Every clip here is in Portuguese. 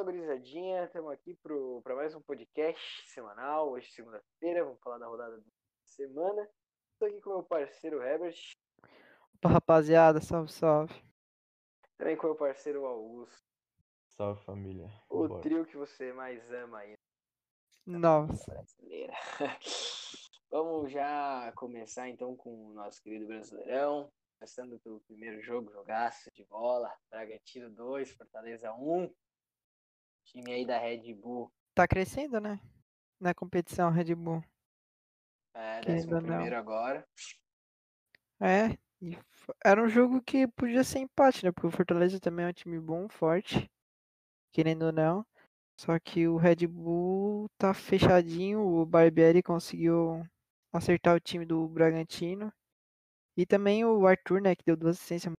Fala, gurizadinha. Estamos aqui para mais um podcast semanal. Hoje, segunda-feira, vamos falar da rodada da semana. Estou aqui com meu parceiro Herbert. Opa, rapaziada, salve, salve. Também com meu parceiro Augusto. Salve, família. O Bora. trio que você mais ama aí Nossa. brasileira. Vamos já começar então com o nosso querido Brasileirão. Começando pelo primeiro jogo, jogaço de bola. Bragantino 2, Fortaleza 1. Time aí da Red Bull. Tá crescendo, né? Na competição Red Bull. É, décimo ou não. primeiro agora. É. era um jogo que podia ser empate, né? Porque o Fortaleza também é um time bom, forte. Querendo ou não. Só que o Red Bull tá fechadinho. O Barbieri conseguiu acertar o time do Bragantino. E também o Arthur, né? Que deu duas assistências.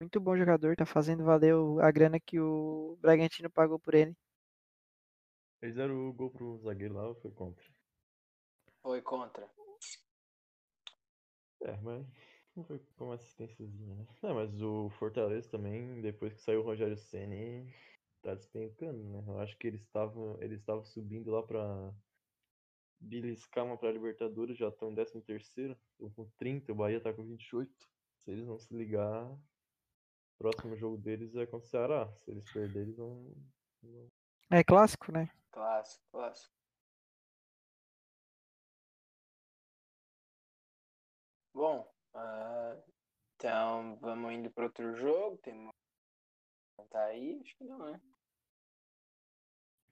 Muito bom jogador. Tá fazendo valer a grana que o Bragantino pagou por ele. Eles deram o gol pro zagueiro lá ou foi contra? Foi contra. É, mas não foi com uma assistênciazinha, né? Não, mas o Fortaleza também, depois que saiu o Rogério Ceni, tá despencando, né? Eu acho que eles estavam eles estavam subindo lá pra beliscar uma pra Libertadores, já estão em 13 terceiro, estão com 30, o Bahia tá com 28. Se eles não se ligar, o próximo jogo deles é contra o Ceará. Se eles perderem, eles vão- É clássico, né? Clássico, clássico. Bom, ah, então vamos indo para outro jogo. Tem tá aí? Acho que não, né?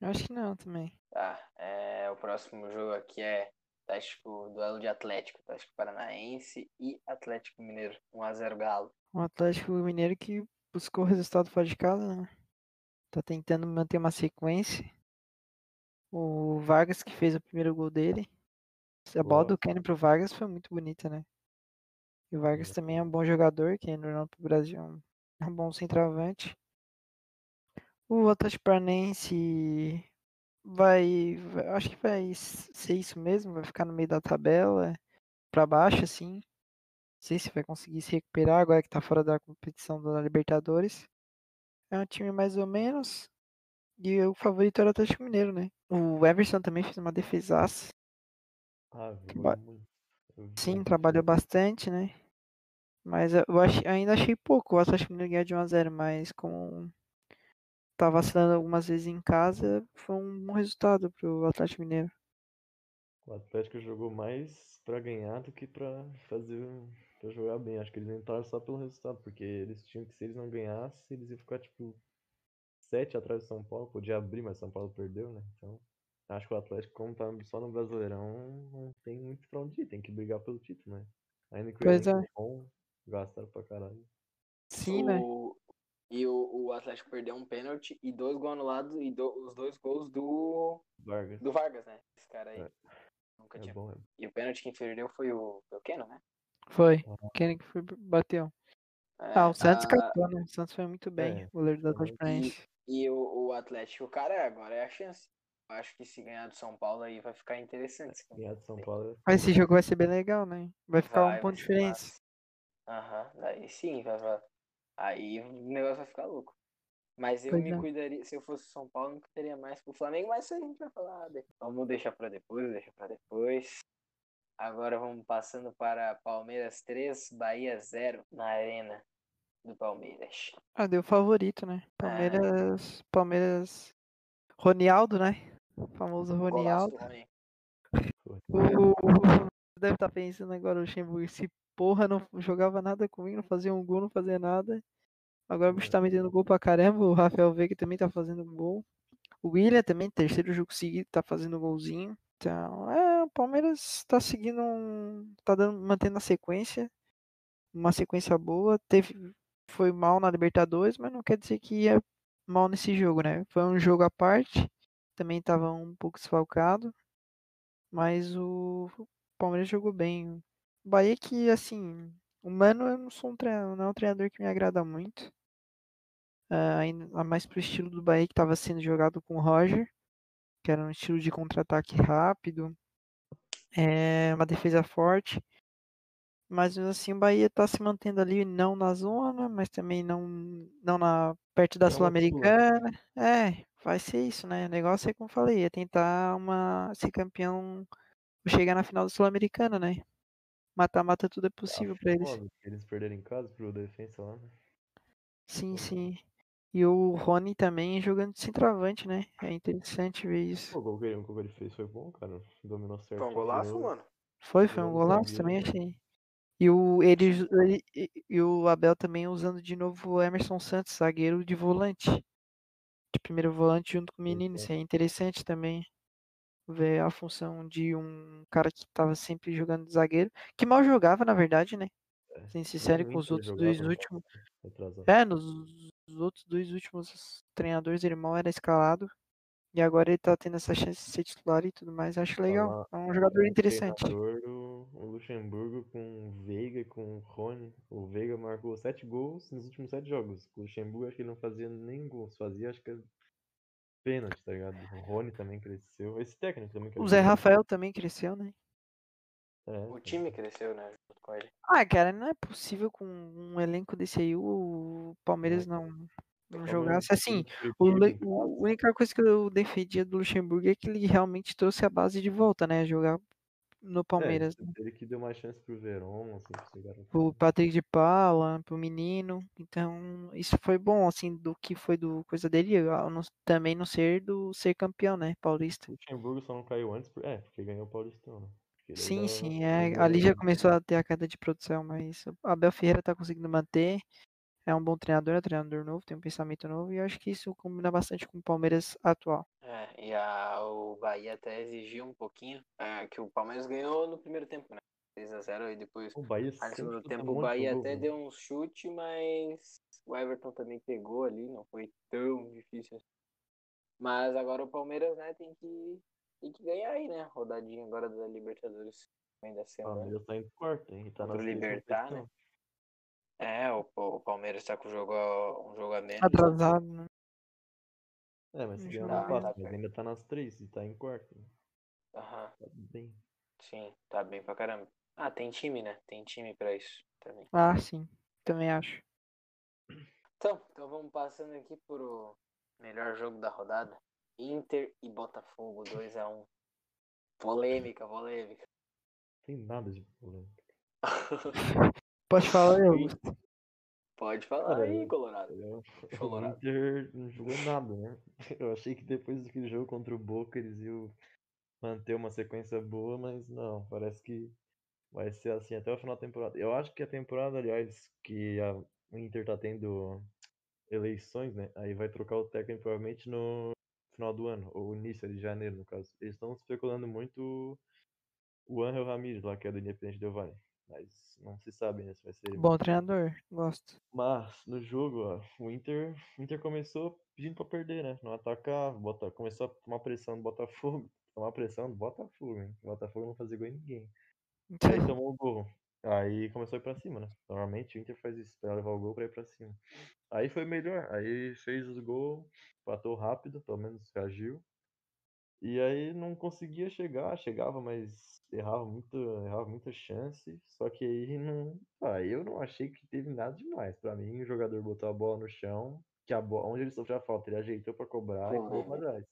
Eu acho que não também. Tá, é, o próximo jogo aqui é Atlético, duelo de Atlético, Atlético Paranaense e Atlético Mineiro, 1x0 Galo. Um Atlético Mineiro que buscou o resultado fora de casa, né? Tá tentando manter uma sequência. O Vargas que fez o primeiro gol dele. A bola do Kenny pro Vargas foi muito bonita, né? E o Vargas Sim. também é um bom jogador, que ainda não pro Brasil é um- é um bom centroavante. O Atlético Paranaense vai, vai- acho que vai ser isso mesmo, vai ficar no meio da tabela, pra baixo assim. Não sei se vai conseguir se recuperar agora que tá fora da competição da Libertadores. É um time mais ou menos. E o favorito era o Atlético Mineiro, né? O Everson também fez uma defesaça. Ah, Ba- jogou muito. Eu vi Sim, trabalhou bastante, né? Mas eu achei- ainda achei pouco o Atlético Mineiro ganhar de 1x0, mas como tá vacilando algumas vezes em casa, foi um bom resultado pro Atlético Mineiro. O Atlético jogou mais pra ganhar do que pra fazer para jogar bem. Acho que eles entraram só pelo resultado, porque eles tinham que se eles não ganhassem, eles iam ficar tipo sete atrás do São Paulo, podia abrir, mas São Paulo perdeu, né? Então, acho que o Atlético como tá só no Brasileirão, não tem muito pra onde ir, tem que brigar pelo título, né? Ainda que o Pois elenco é. é bom, gastaram pra caralho. Sim, né? O- E o, o Atlético perdeu um pênalti e dois gols anulados e do- os dois gols do, Vargas. do Vargas, né? Esse cara aí. É. Nunca É tinha. bom, é E o pênalti quem perdeu foi o, foi o Keno, né? Foi. bom. Quem que foi, bateu? É, Ah, o Santos a- captou, né? O Santos foi muito bem, É, o goleiro do foi Atlético Paranaense. E o, o Atlético, cara, agora é a chance. Eu acho que se ganhar do São Paulo aí vai ficar interessante. Ganhar de São Paulo é Mas esse jogo vai ser bem legal, né? Vai ficar Vai, um ponto de diferença. Aham, daí sim, vai, vai. Aí o negócio vai ficar louco. Mas eu Pois me é. cuidaria, se eu fosse São Paulo, eu me cuidaria mais pro Flamengo, mas isso a gente vai falar depois. Vamos deixar pra depois, deixa pra depois. Agora vamos passando para Palmeiras 3, Bahia 0 na arena do Palmeiras. Ah, deu favorito, né? Palmeiras. Palmeiras. Ronialdo, né? O famoso Golaço Ronialdo. do Rony. foi. O, o- deve estar pensando agora o Luxemburgo, esse porra não jogava nada comigo, não fazia um gol, não fazia nada. Agora o bicho tá metendo gol pra caramba, o Rafael Veiga também tá fazendo gol. O William também, terceiro jogo seguido, tá fazendo golzinho. Então, é, o Palmeiras tá seguindo um. tá dando, mantendo a sequência. Uma sequência boa. Teve, foi mal na Libertadores, mas não quer dizer que ia mal nesse jogo, né? Foi um jogo à parte. Também tava um pouco desfalcado. Mas o Palmeiras jogou bem. O Bahia que, assim, o Mano eu não sou um treinador, não é um treinador que me agrada muito. Ah, ainda mais pro estilo do Bahia que estava sendo jogado com o Roger, que era um estilo de contra-ataque rápido, é, uma defesa forte. Mas assim, o Bahia tá se mantendo ali não na zona, mas também não, não na perto da É Sul-Americana. É, vai ser isso, né? O negócio é como eu falei, é tentar uma, ser campeão, chegar na final do Sul-Americana, né? Mata-mata tudo é possível pra eles. Eles perderam em casa pro defensa lá, né? Sim, Pô. sim. E o Rony também jogando de centroavante, né? É interessante ver isso. Pô, o gol que ele, fez foi bom, cara. Dominou certo. Foi um golaço, mano. Foi, foi um golaço também, né? achei. E o, ele, ele- e- o Abel também usando de novo o Emerson Santos, zagueiro de volante. De primeiro volante junto com o menino. Isso é interessante também. Ver a função de um cara que tava sempre jogando de zagueiro. Que mal jogava, na verdade, né? Sendo sincero, No com os outros dois últimos. retrasado. É, nos os outros dois últimos treinadores ele mal era escalado. E agora ele tá tendo essa chance de ser titular e tudo mais. Acho legal. É um jogador É, interessante. treinador, o, o Luxemburgo com o Veiga e com o Rony. O Veiga marcou sete gols nos últimos sete jogos. O Luxemburgo acho que ele não fazia nem gols, fazia acho que pênalti, tá ligado? O Rony também cresceu. Esse técnico também O cresceu. Zé Rafael também cresceu, né? É, O time cresceu, né? Junto com ele. Ah, cara, não é possível com um elenco desse aí o Palmeiras não, não jogasse. Assim, o, a única coisa que eu defendia do Luxemburgo é que ele realmente trouxe a base de volta, né? Jogar no Palmeiras. É, né? ele que deu mais chance pro Verón, assim, Pro Patrick de Paula, pro menino. Então, isso foi bom, assim, do que foi do coisa dele. não- também não ser do ser campeão, né? Paulista. O Luxemburgo só não caiu antes, por... é, porque ganhou o Paulistão, né? Sim, sim, é, ali já começou a ter a queda de produção, mas o Abel Ferreira tá conseguindo manter. É um bom treinador, é um treinador novo, tem um pensamento novo e eu acho que isso combina bastante com o Palmeiras atual. É, e a, o Bahia até exigiu um pouquinho, é, que o Palmeiras ganhou no primeiro tempo, né? 6x0 e depois O Bahia Aí no segundo tempo um o Bahia gol, até né? deu um chute, mas o Everton também pegou ali, não foi tão difícil assim. Mas agora o Palmeiras, né, tem que, tem que ganhar aí, né? Rodadinha agora da Libertadores. Ainda O semana. Palmeiras tá em quarto, hein? Tá na o Libertar, posição. É, o, o Palmeiras tá com o jogo, a- um jogo a menos. Atrasado, né? É, mas se Um ganhar jogo não a passa, menos. mas ainda tá nas três e tá em quarto. Aham, Tá bem. sim, tá bem pra caramba. Ah, tem time, né? Tem time pra isso também. Ah, sim, também acho. Então, então vamos passando aqui pro melhor jogo da rodada. Inter e Botafogo 2x1. Polêmica, polêmica. Tem nada de problema. Pode falar, eu. Augusto. Pode falar Cara, aí, Colorado. Eu- O Colorado. Inter não jogou nada, né? Eu achei que depois daquele jogo contra o Boca eles iam manter uma sequência boa, mas não, parece que vai ser assim até o final da temporada. Eu acho que a temporada, aliás, que a, o Inter tá tendo eleições, né? Aí vai trocar o técnico provavelmente no final do ano, ou início de janeiro, no caso. Eles estão especulando muito o Angel Ramírez lá, que é do Independente Del Valle. Mas não se sabe né, se vai ser Bom treinador, gosto. mas no jogo, ó, o Inter, o Inter começou pedindo pra perder, né? Não atacar, bota, começou a tomar pressão do Botafogo. Tomar pressão do Botafogo, hein? O Botafogo não fazia gol em ninguém. Aí tomou o gol. Aí começou a ir pra cima, né? Normalmente o Inter faz isso, pra levar o gol pra ir pra cima. Aí foi melhor. Aí fez os gols, empatou rápido, pelo menos reagiu. E aí não conseguia chegar, chegava, mas errava muito, errava muita chance. Só que aí não. Ah, eu não achei que teve nada demais. Pra mim, o jogador botou a bola no chão, que a bola, onde ele sofreu a falta, ele ajeitou pra cobrar e pulou pra trás.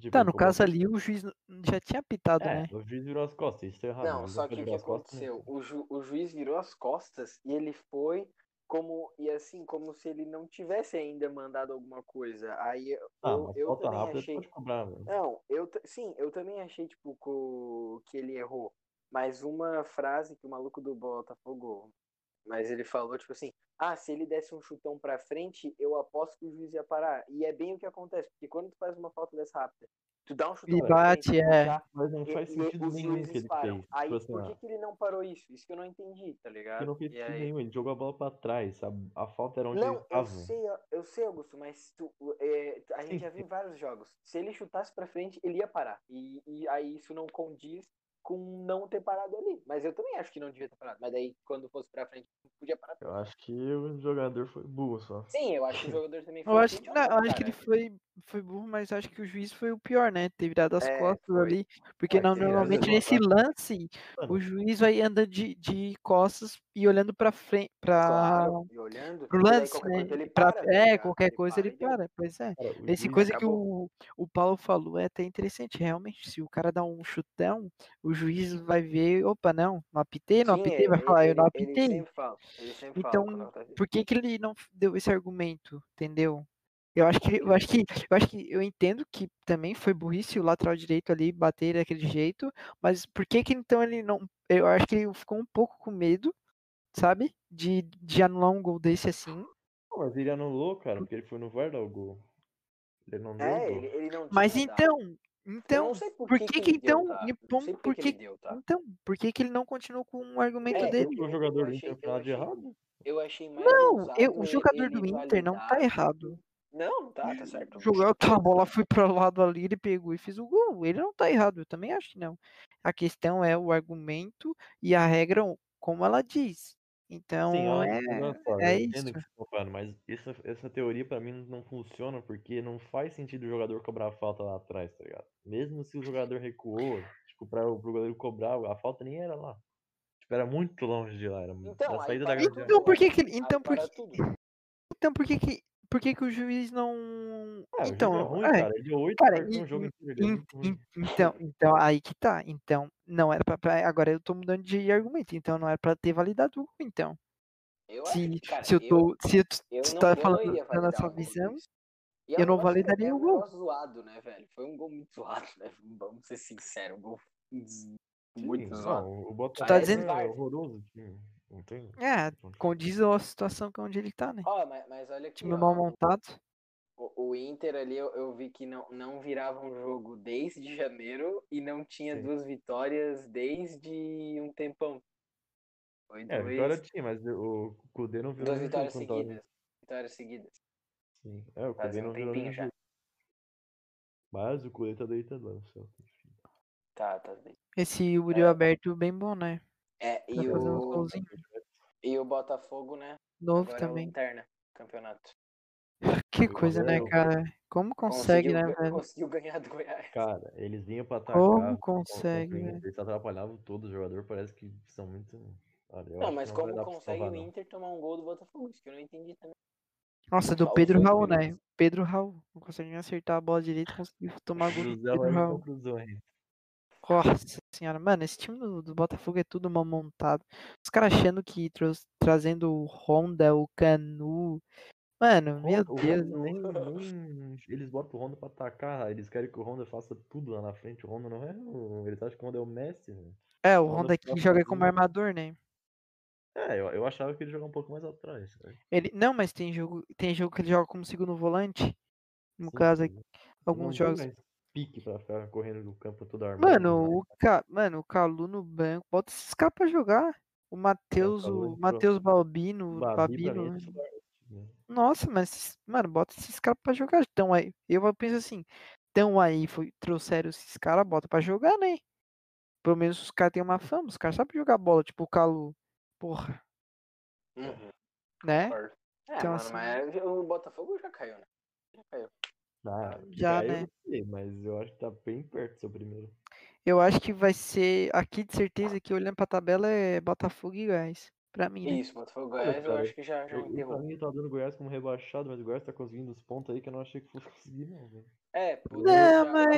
Tipo, Tá, ele no caso ali o juiz já tinha pitado, É, né? o juiz virou as costas, isso é errado. Não, juiz só que o que as costas, né? aconteceu? O, ju- o juiz virou as costas e ele foi como. E assim, como se ele não tivesse ainda mandado alguma coisa. Aí eu, Ah, mas eu falta também rápida achei. pode cobrar, velho. Não, eu sim, eu também achei, tipo, co- que ele errou. Mas uma frase que o maluco do Botafogo. Mas ele falou, tipo assim, ah, se ele desse um chutão pra frente, eu aposto que o juiz ia parar. E é bem o que acontece, porque quando tu faz uma falta dessa rápida, tu dá um chutão E bate, frente, é. Mas não e- faz e sentido os nenhum que ele fez. Aí, Tipo assim, por que, que ele não parou isso? Isso que eu não entendi, tá que ligado? não fez E sentido aí... nenhum, ele jogou a bola pra trás, a, a falta era onde Não, ele eu tava. sei, eu sei, Augusto, mas tu, é, a gente já viu em vários jogos. Se ele chutasse pra frente, ele ia parar. E, e aí isso não condiz com não ter parado ali. Mas eu também acho que não devia ter parado. Mas daí, quando fosse pra frente, podia parar. Eu acho que o jogador foi burro só. Sim, eu acho que o jogador também foi Eu acho, idiota, não, eu acho que ele foi, foi burro, mas acho que o juiz foi o pior, né? Ter virado as É, costas foi. ali. Porque não, normalmente nesse lance, Mano, o juiz vai andando de, de costas e olhando pra frente, pra, Claro, e olhando. pro lance, né? ele Pra- para, tá é, ligado? qualquer coisa ele para, pois é. Cara, Esse coisa que acabou. o, o Paulo falou é até interessante, realmente. Se o cara dá um chutão, o juiz vai ver, opa, não, não apitei, não Sim, apitei, vai ele, falar, eu não ele, ele apitei. sempre fala. Ele sempre Então, fala por que, que ele não deu esse argumento, entendeu? Eu acho que eu acho que eu acho que eu entendo que também foi burrice o lateral direito ali bater daquele jeito, mas por que que então ele não eu acho que ele ficou um pouco com medo, sabe? De, de anular um gol desse assim. Não, mas ele anulou, cara, porque ele foi no VAR dar o gol. Ele não deu É, ele, ele não Mas então, então, não sei por por que, que deu, então, tá? por por que que deu, tá? então, por que que ele não continuou com o argumento É, dele? O eu- jogador do achei- Inter nada de errado. Eu achei mais Não, eu- o jogador do Inter não tá validar- errado. Não, não tá, tá certo. O jogador, tá, a bola foi para o lado ali, ele pegou e fez o gol. Ele não tá errado, eu também acho que não. A questão é o argumento e a regra como ela diz. Então, Sim, ó, é, é eu entendo isso. o que você tá falando, mas essa, essa teoria pra mim não funciona porque não faz sentido o jogador cobrar a falta lá atrás, tá ligado? Mesmo se o jogador recuou, tipo, pra, pro goleiro cobrar, a falta nem era lá. Tipo, era muito longe de lá, era Então, na aí saída da para grande tudo, área. Então, por que que, Aí então, por para que, então, por que que, por que que o juiz não... Ah, o então, jogo é ruim, é, cara. Ele deu oito cara, cartões e- no jogo inteiro, é ruim. en- então, então, aí que tá. Então, não era pra, pra- agora eu tô mudando de argumento, então não era pra ter validado o gol, então. Eu acho Se, que, cara, se eu tô, se eu, t- eu tu não, tá eu não falando o gol visão. E é eu um não validaria é o um gol. zoado, né, velho? Foi um gol muito zoado, né? Vamos ser sinceros, um gol muito Sim, zoado. não, o Botafogo tá é dizendo- horroroso o time. Não tem. É, condiz a situação que é onde ele tá, né? Ó, mas, mas olha aqui, Time ó, mal montado. O, o Inter ali eu, eu vi que não, não virava um jogo desde janeiro e não tinha Sim. duas vitórias desde um tempão. Foi É, dois, vitória tinha, mas o Kudê não virou duas vitórias jogo seguidas. Vitórias seguidas. Sim. É, o Fazia não um virou já. Mas o Kudê tá deitado lá no céu. Tá, tá bem. Esse Uriel É. aberto bem bom, né? É, e o, e o Botafogo, né? Novo Agora é também. Lanterna, campeonato. Que Foi coisa, né, cara? Como consegue, Conseguiu né, velho? Conseguiu ganhar do Goiás. Cara, eles vinham pra atacar. Como consegue? Inter, Eles atrapalhavam todo o jogador, parece que são muito. Olha, Não, mas não como consegue salvar, o não. Inter tomar um gol do Botafogo? Isso que eu não entendi também. Nossa, do Pedro Raul, né? Pedro Raul. Não consegue nem acertar a bola direito, conseguiu tomar gol do Pedro Raul não Raul. cruzou ainda. Nossa senhora, mano, esse time do, do Botafogo é tudo mal montado. Os caras achando que trazendo o Honda, o Canu. Mano, meu o Deus. Honda nem, nem- Eles botam o Honda pra atacar, eles querem que o Honda faça tudo lá na frente. O Honda não é. O... Eles acham que o Honda é o Messi, velho. É, o Honda Honda aqui fica joga como armador, né? É, eu, eu achava que ele jogava um pouco mais atrás. cara. Ele, não, mas tem jogo, tem jogo que ele joga como segundo volante. No Sim, caso, alguns jogos. Pique pra ficar correndo do campo todo armado. Mano, o, Ca... Mano, o Calu no banco. Bota esses caras pra jogar. O Matheus, Calu o entrou. Matheus Balbino, Babi Babino. mim é né? né? Nossa, mas, mano, bota esses caras pra jogar. Então aí, eu penso assim, então aí foi, trouxeram esses caras, bota pra jogar, né? Pelo menos os caras têm uma fama, os caras sabem jogar bola, tipo o Calu. Porra, Uhum, né? É, Então, mano, assim- mas o Botafogo já caiu, né? Já caiu. Ah, Já, né? não sei, mas eu acho que tá bem perto do seu primeiro. Eu acho que vai ser, aqui de certeza que olhando pra tabela é Botafogo e Goiás. Pra mim, né? Isso, Botafogo Olha, Goiás eu cara, acho que já, já Eu, eu, pra mim, eu tava dando Goiás como rebaixado, mas o Goiás tá conseguindo os pontos aí que eu não achei que fosse conseguir, não, velho. É, puta, Não, mas.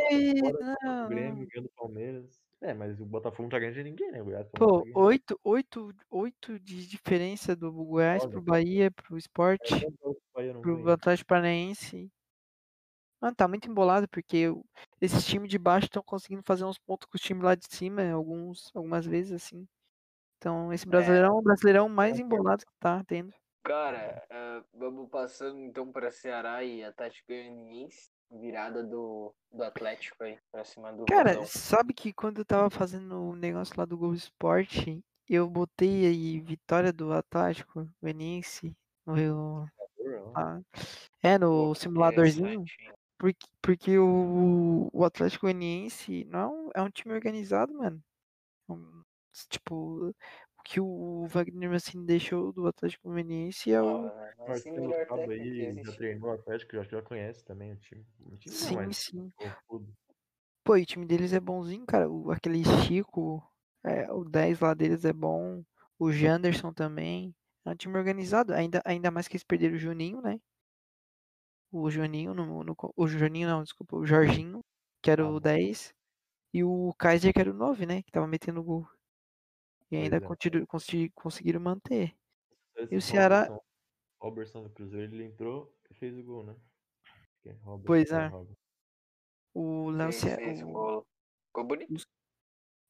Não, O Grêmio ganhando o Palmeiras. É, mas o Botafogo não tá ganhando de ninguém, né? O Goiás tá Pô, conseguindo. oito, oito, oito de diferença do Goiás Olha. pro Bahia, pro Sport. É, pro? Atlético Paranaense. Mano, tá muito embolado porque esses times de baixo estão conseguindo fazer uns pontos com os times lá de cima, alguns, algumas vezes assim. Então, esse brasileirão é o brasileirão mais embolado que tá tendo. Cara, ah, vamos passando então para Ceará e Atlético Goianiense. Virada do, do Atlético aí, pra cima do Cara, Vozão. sabe que quando eu tava fazendo o negócio lá do Gol Sport, eu botei aí vitória do Atlético Goianiense no Rio- ah, é no simuladorzinho. Porque, porque o, o Atlético Goianiense não é um, é um time organizado, mano. Um- tipo, o que o Wagner Mancini deixou do Atlético Goianiense é o. Ser o Marcelo melhor Cabo técnico que aí já treinou o Atlético, já, já conhece também o time. O time não, Sim, mas sim. confuso. Pô, e o time deles é bonzinho, cara. O, aquele Chico, é, o 10 lá deles é bom. O Janderson também. É um time organizado. Ainda, ainda mais que eles perderam o Juninho, né? O Juninho, no, no, o Juninho não, desculpa, o Jorginho, que era Ah, o bom. 10. E o Kaiser, que era o 9, né? Que tava metendo gol. E ainda é. continu- consegui- conseguiram manter. Esse E o Ceará- Robertson, Robertson do Cruzeiro, ele entrou e fez o gol, né? É Robertson, Pois é, é. O Léo Fez, Ce- fez o o- gol. Ficou bonito.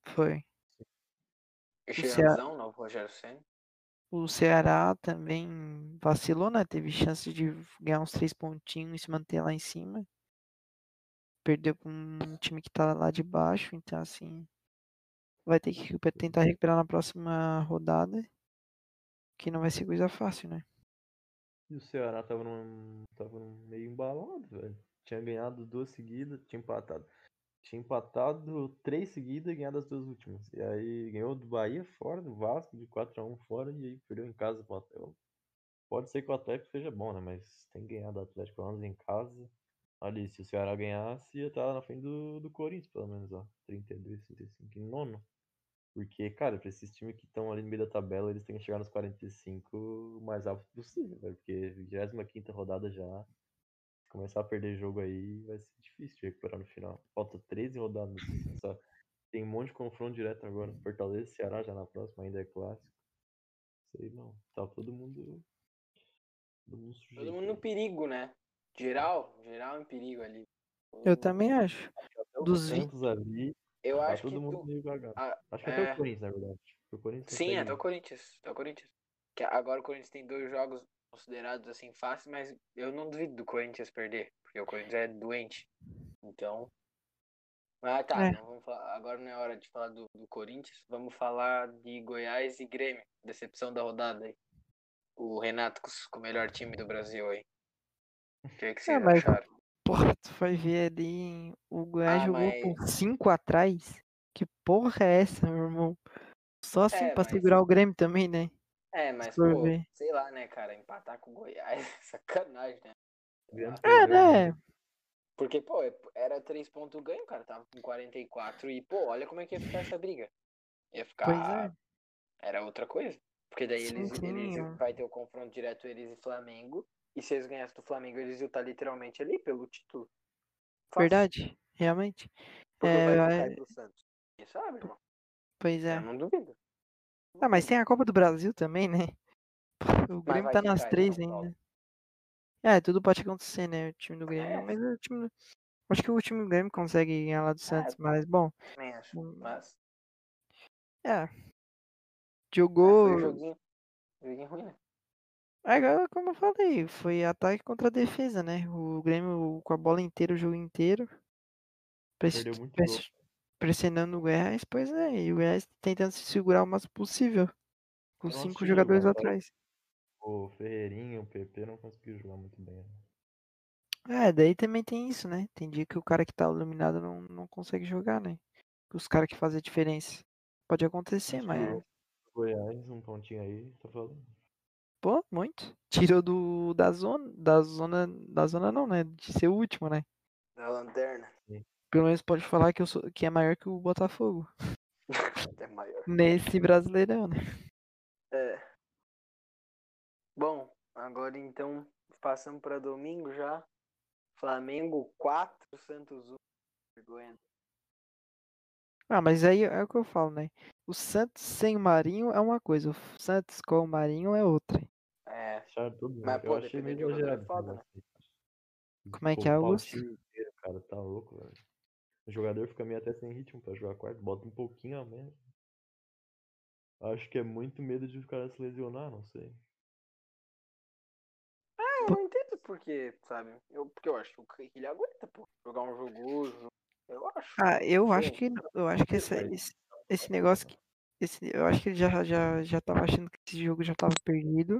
Foi. O Ceará- Xerazão, novo Rogério Senna. O Ceará também vacilou, né? Teve chance de ganhar uns três pontinhos e se manter lá em cima. Perdeu com um time que tá lá de baixo, então assim. Vai ter que tentar recuperar na próxima rodada. Que não vai ser coisa fácil, né? E o Ceará tava num, tava num meio embalado, velho. Tinha ganhado duas seguidas, tinha empatado. Tinha empatado três seguidas e ganhado as duas últimas. E aí ganhou do Bahia fora, do Vasco, de 4x1 fora, e aí perdeu em casa pro Atlético. Pode ser que o Atlético seja bom, né? Mas tem que ganhar do Atlético pelo menos em casa. Ali, se o Ceará ganhasse, ia estar na frente do, do Corinthians, pelo menos, ó. 32, 35 em nono. Porque, cara, pra esses times que estão ali no meio da tabela, eles têm que chegar nos 45 o mais rápido possível, velho. Porque 25 rodada já. Começar a perder jogo aí, vai ser difícil de recuperar no final. Falta 13 rodadas. Só. Tem um monte de confronto direto agora. Fortaleza, Ceará já na próxima, ainda é clássico. Sei não. Tá todo mundo. Todo mundo sujeito. Todo mundo no aí. perigo, né? Geral, geral em perigo ali. Eu O- também acho. Até dos vi- Santos ali. Eu Tá acho que todo mundo tu- meio. Ah, Acho que até é. o Corinthians, na verdade. O Corinthians Sim, até o Corinthians. Até o Corinthians. Que agora o Corinthians tem dois jogos considerados assim fáceis, mas eu não duvido do Corinthians perder, porque o Corinthians é doente. Então. Ah, tá. É. não falar- agora não é hora de falar do, do Corinthians. Vamos falar de Goiás e Grêmio. Decepção da rodada aí. O Renato com, o melhor time do Brasil aí. O que, que vocês mas- acharam? Porra, tu vai ver ali. O Goiás Ah, jogou mas- com 5 atrás. Que porra é essa, meu irmão? Só assim É, pra mas- segurar o Grêmio também, né? É, mas, pô, sei lá, né, cara? Empatar com o Goiás, sacanagem, né? É, né? Porque, pô, era três pontos ganho, cara. Tava com 44. E, pô, olha como é que ia ficar essa briga. Ia ficar. Pois é. Era outra coisa. Porque daí Sim, eles, sim, eles ó. vai ter o confronto direto eles e Flamengo. E se eles ganhassem do Flamengo, eles iam estar literalmente ali pelo título. Fácil. Verdade, realmente. Porque É, vai aí pro Santos. Quem sabe, irmão? Pois é. Eu não duvido. Ah, mas tem a Copa do Brasil também, né? O Grêmio tá nas no três ainda. É, tudo pode acontecer, né? O time do Grêmio. É. Mas o time. do- Acho que o time do Grêmio consegue ganhar lá do Santos, mas bom. Também acho. Hum, Mas, É. mas Jogou. foi um joguinho. Joguinho ruim, né? É, agora, como eu falei, foi ataque contra defesa, né? O Grêmio com a bola inteira, o jogo inteiro. Perdeu muito press-. Pressionando o Goiás, pois é, e o Goiás tentando se segurar o máximo possível. Com cinco jogadores jogar, atrás. O Ferreirinho, o PP não conseguiu jogar muito bem. né? É, daí também tem isso, né? Tem dia que o cara que tá iluminado não, não consegue jogar, né? Os caras que fazem a diferença. Pode acontecer, Acho mas. que Goiás, um pontinho aí, tá falando. Pô, muito. Tirou do, da zona. Da zona. Da zona não, né? De ser o último, né? Da lanterna. Pelo menos pode falar que, eu sou, que é maior que o Botafogo. É maior. Nesse brasileirão, né? É. Bom, agora então passamos para domingo já. Flamengo 4, Santos 1. Vergonha. Ah, mas aí é o que eu falo, né? O Santos sem o Marinho é uma coisa, o Santos com o Marinho é outra. É. Todo mundo. Mas, pô, dependendo do jogador é foda, aí. Como é que é, Augusto? cara, tá louco, velho. O jogador fica meio até sem ritmo pra jogar quarto, bota um pouquinho a menos. Acho que é muito medo de cara se lesionar, não sei. É, eu não entendo porque, sabe? Eu, porque eu acho que ele aguenta, pô. Jogar um jogoso. Eu acho. Ah, eu acho Sim. que não, eu acho que Mas- esse, esse negócio que esse, eu acho que ele já, já, já tava achando que esse jogo já tava perdido.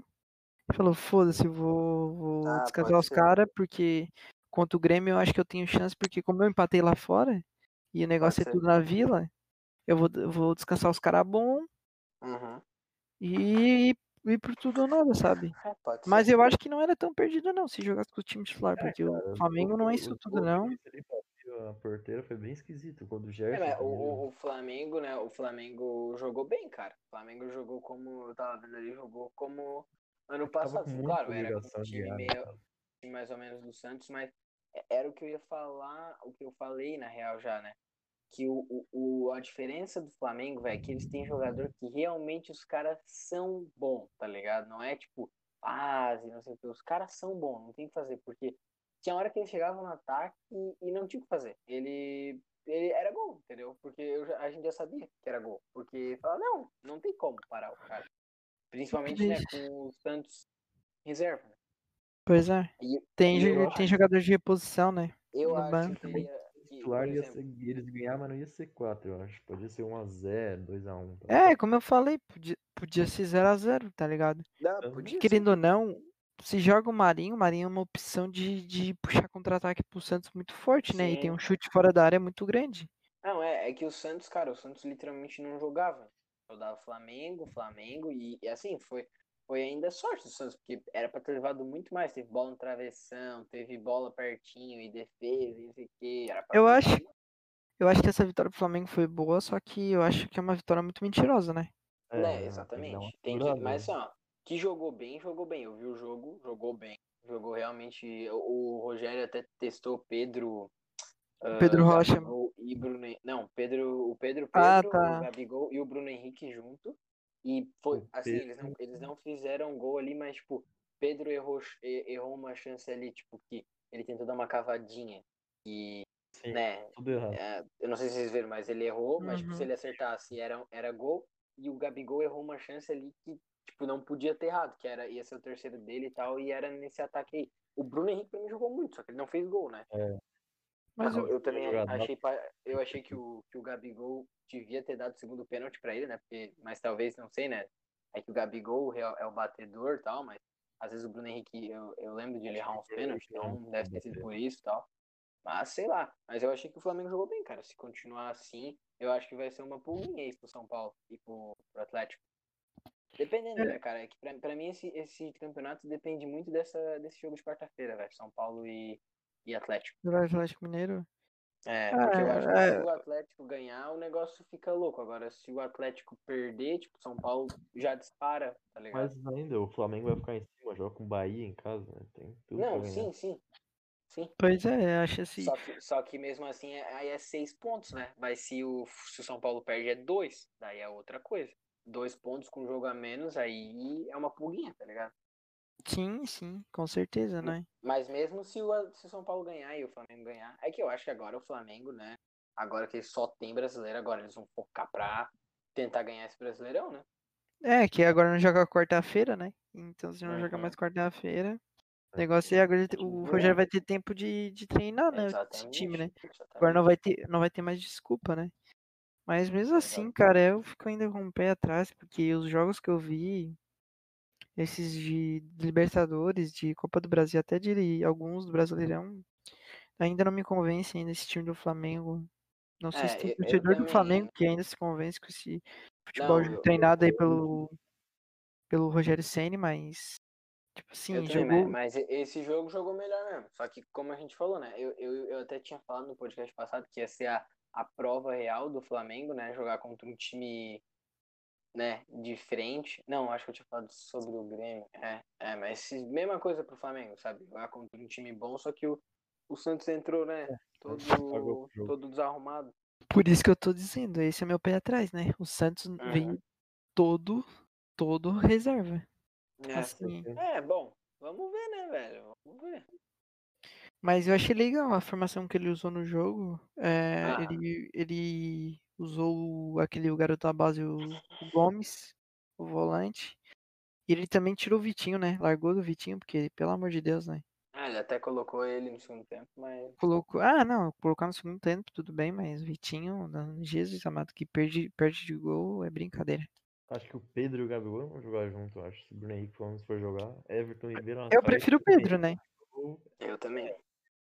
Ele falou, foda-se, vou, vou Ah, descansar os caras, porque contra o Grêmio eu acho que eu tenho chance, porque como eu empatei lá fora, e o negócio é tudo na vila, eu vou, eu vou descansar os caras bom Uhum. e ir pro tudo ou nada, sabe? É, Mas eu acho que não era tão perdido não, se jogasse com o time titular, porque Cara, o Flamengo não é isso o tudo não. a porteira foi bem esquisito. Quando o É, Gerson. mas o, o- Flamengo, né? O Flamengo jogou bem, cara. O Flamengo jogou como. Eu tava vendo ali, jogou como ano passado. claro, era com um time meio? Time mais ou menos do Santos, mas é- era o que eu ia falar, o que eu falei na real já, né? Que o, o, a diferença do Flamengo, velho, é que eles têm jogador que realmente os caras são bons, tá ligado? Não é tipo, base, não sei o que. Os caras são bons, não tem o que fazer, porque tinha hora que eles chegavam no ataque e, e não tinha o que fazer. Ele, ele era gol, entendeu? Porque eu a gente já sabia que era gol. Porque fala, não, não tem como parar o cara. Principalmente, né, com o Santos reserva. né? Pois é. E, Tem, e eu tem acho- jogador de reposição, né? eu no acho banco que, que, titular por ia exemplo, ser, eles ganhar, mas não ia ser 4, eu acho. Podia ser 1x0, 2x1. tá? É, como eu falei, podia, podia ser 0x0, tá ligado? Porque, podia Porque ser. querendo ou não, se joga o Marinho, o Marinho é uma opção de, de puxar contra-ataque pro Santos muito forte, né? E tem Sim. um chute fora da área muito grande. Não, é, é que o Santos, cara, o Santos literalmente não jogava. Jogava Flamengo, Flamengo, e, e assim, foi, foi ainda sorte do Santos, porque era pra ter levado muito mais. Teve bola no travessão, teve bola pertinho e defesa, e não sei o pra Eu acho- levado Eu acho que essa vitória pro Flamengo foi boa, só que eu acho que é uma vitória muito mentirosa, né? É, né, uma exatamente. Tem que, mas né? assim, ó, que jogou bem, jogou bem. Eu vi o jogo, jogou bem. Jogou realmente. O, o Rogério até testou Pedro. ah, Pedro Rocha. Gabigol E Bruno, não, Pedro, o Pedro, Ah, Pedro, tá. o Gabigol e o Bruno Henrique junto. E foi O assim, eles não, eles não fizeram gol ali, mas tipo, Pedro errou, e- errou uma chance ali, tipo, que ele tentou dar uma cavadinha. E, Sim, né, tudo errado. é, eu não sei se vocês viram, mas ele errou, mas tipo, Uhum. se ele acertasse era, era gol. E o Gabigol errou uma chance ali que tipo, não podia ter errado, que era, ia ser o terceiro dele e tal, e era nesse ataque aí. O Bruno Henrique pra mim jogou muito, só que ele não fez gol, né? Mas eu, eu, também achei, eu achei que o, que o Gabigol devia ter dado o segundo pênalti pra ele, né? Porque, mas talvez, não sei, né? É que o Gabigol é, é o batedor e tal, mas às vezes o Bruno Henrique, eu, eu lembro de ele errar uns pênaltis, então deve ter sido por isso e tal. Mas sei lá. Mas eu achei que o Flamengo jogou bem, cara. Se continuar assim, eu acho que vai ser uma pulguinha isso pro São Paulo e pro, pro Atlético. Dependendo, É. né, cara? É que pra, pra mim esse, esse campeonato depende muito dessa, desse jogo de quarta-feira, velho. São Paulo e, e Atlético. do Atlético Mineiro. É, porque eu acho que É, se o Atlético ganhar, o negócio fica louco. Agora, se o Atlético perder, tipo, São Paulo já dispara, tá ligado? Mas ainda, o Flamengo vai ficar em cima, joga com o Bahia em casa, né? Tem tudo Não, sim, sim. Sim. Pois é, acho assim. Só que, só que mesmo assim, é- aí é seis pontos, né? Mas se o, se o São Paulo perde, é dois. Daí é outra coisa. Dois pontos com jogo a menos, aí é uma pulguinha, tá ligado? Sim, sim, com certeza, né? Mas mesmo se o, se o São Paulo ganhar e o Flamengo ganhar, é que eu acho que agora o Flamengo, né? Agora que só tem brasileiro, agora eles vão focar pra tentar ganhar esse brasileirão, né? É, que agora não joga quarta-feira, né? Então se não Uhum. mais quarta-feira. O negócio é agora o Tipo, Rogério vai ter tempo de, de treinar, né? Esse Exatamente. time, né? exatamente. Agora não vai ter, não vai ter mais desculpa, né? Mas mesmo assim, cara, eu fico ainda com o pé atrás, porque os jogos que eu vi, esses de Libertadores, de Copa do Brasil, até de alguns do Brasileirão, ainda não me convence ainda esse time do Flamengo. Não sei É, se tem torcedor do também- Flamengo que ainda se convence com esse futebol Não, eu- treinado aí eu- pelo, pelo Rogério Ceni, mas tipo assim, Eu também, jogou. mas, mas esse jogo jogou melhor mesmo. Só que, como a gente falou, né? Eu, eu, eu até tinha falado no podcast passado que ia ser a, a prova real do Flamengo, né? Jogar contra um time, né, de frente. Não, acho que eu tinha falado sobre o Grêmio. É, é mas se- mesma coisa pro Flamengo, sabe? Jogar contra um time bom, só que o, o Santos entrou, né? Pagou Todo, todo desarrumado. Por isso que eu tô dizendo, esse é meu pé atrás, né? O Santos Uhum. veio todo, todo reserva. É. Assim, é, bom. Vamos ver, né, velho? Vamos ver. Mas eu achei legal a formação que ele usou no jogo. É, Ah. ele, ele usou aquele o garoto da base, o, o Gomes, o volante. E ele também tirou o Vitinho, né? Largou do Vitinho, porque, pelo amor de Deus, né? Ah, ele até colocou ele no segundo tempo, mas. Colocou. Ah, não, colocar no segundo tempo, tudo bem, mas Vitinho, não, Jesus amado, que perde, perde de gol é brincadeira. Acho que o Pedro e o Gabigol vão jogar junto, acho. Se o Bruno Henrique Gomes for jogar, Everton e Ribeiro. Eu Rascaeta, prefiro o Pedro, né? Eu também.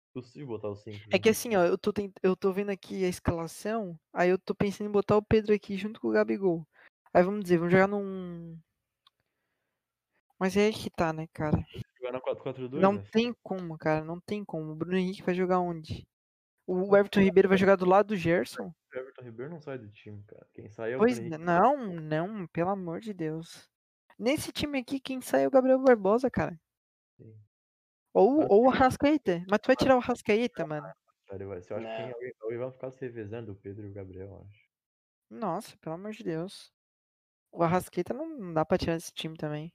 É possível botar cinco. É que juntos. assim, ó, eu tô, tent... eu tô vendo aqui a escalação, aí eu tô pensando em botar o Pedro aqui junto com o Gabigol. Aí vamos dizer, vamos jogar num. Mas é aí que tá, né, cara? Jogar na 4-4-2, Não né? tem como, cara, não tem como. O Bruno Henrique vai jogar onde? O Everton Ribeiro vai jogar do lado do Gerson? O Everton Ribeiro não sai do time, cara. Quem sai é o Pois Henrique. não, não, pelo amor de Deus. Nesse time aqui, quem sai é o Gabriel Barbosa, cara. Sim. Ou, ou o que- Arrascaeta. Mas tu vai tirar o Arrascaeta, mano. Cara, eu acho que Não. quem, alguém, alguém vai ficar se revezando, o Pedro e o Gabriel, acho. Nossa, pelo amor de Deus. O Arrascaeta não dá pra tirar desse time também.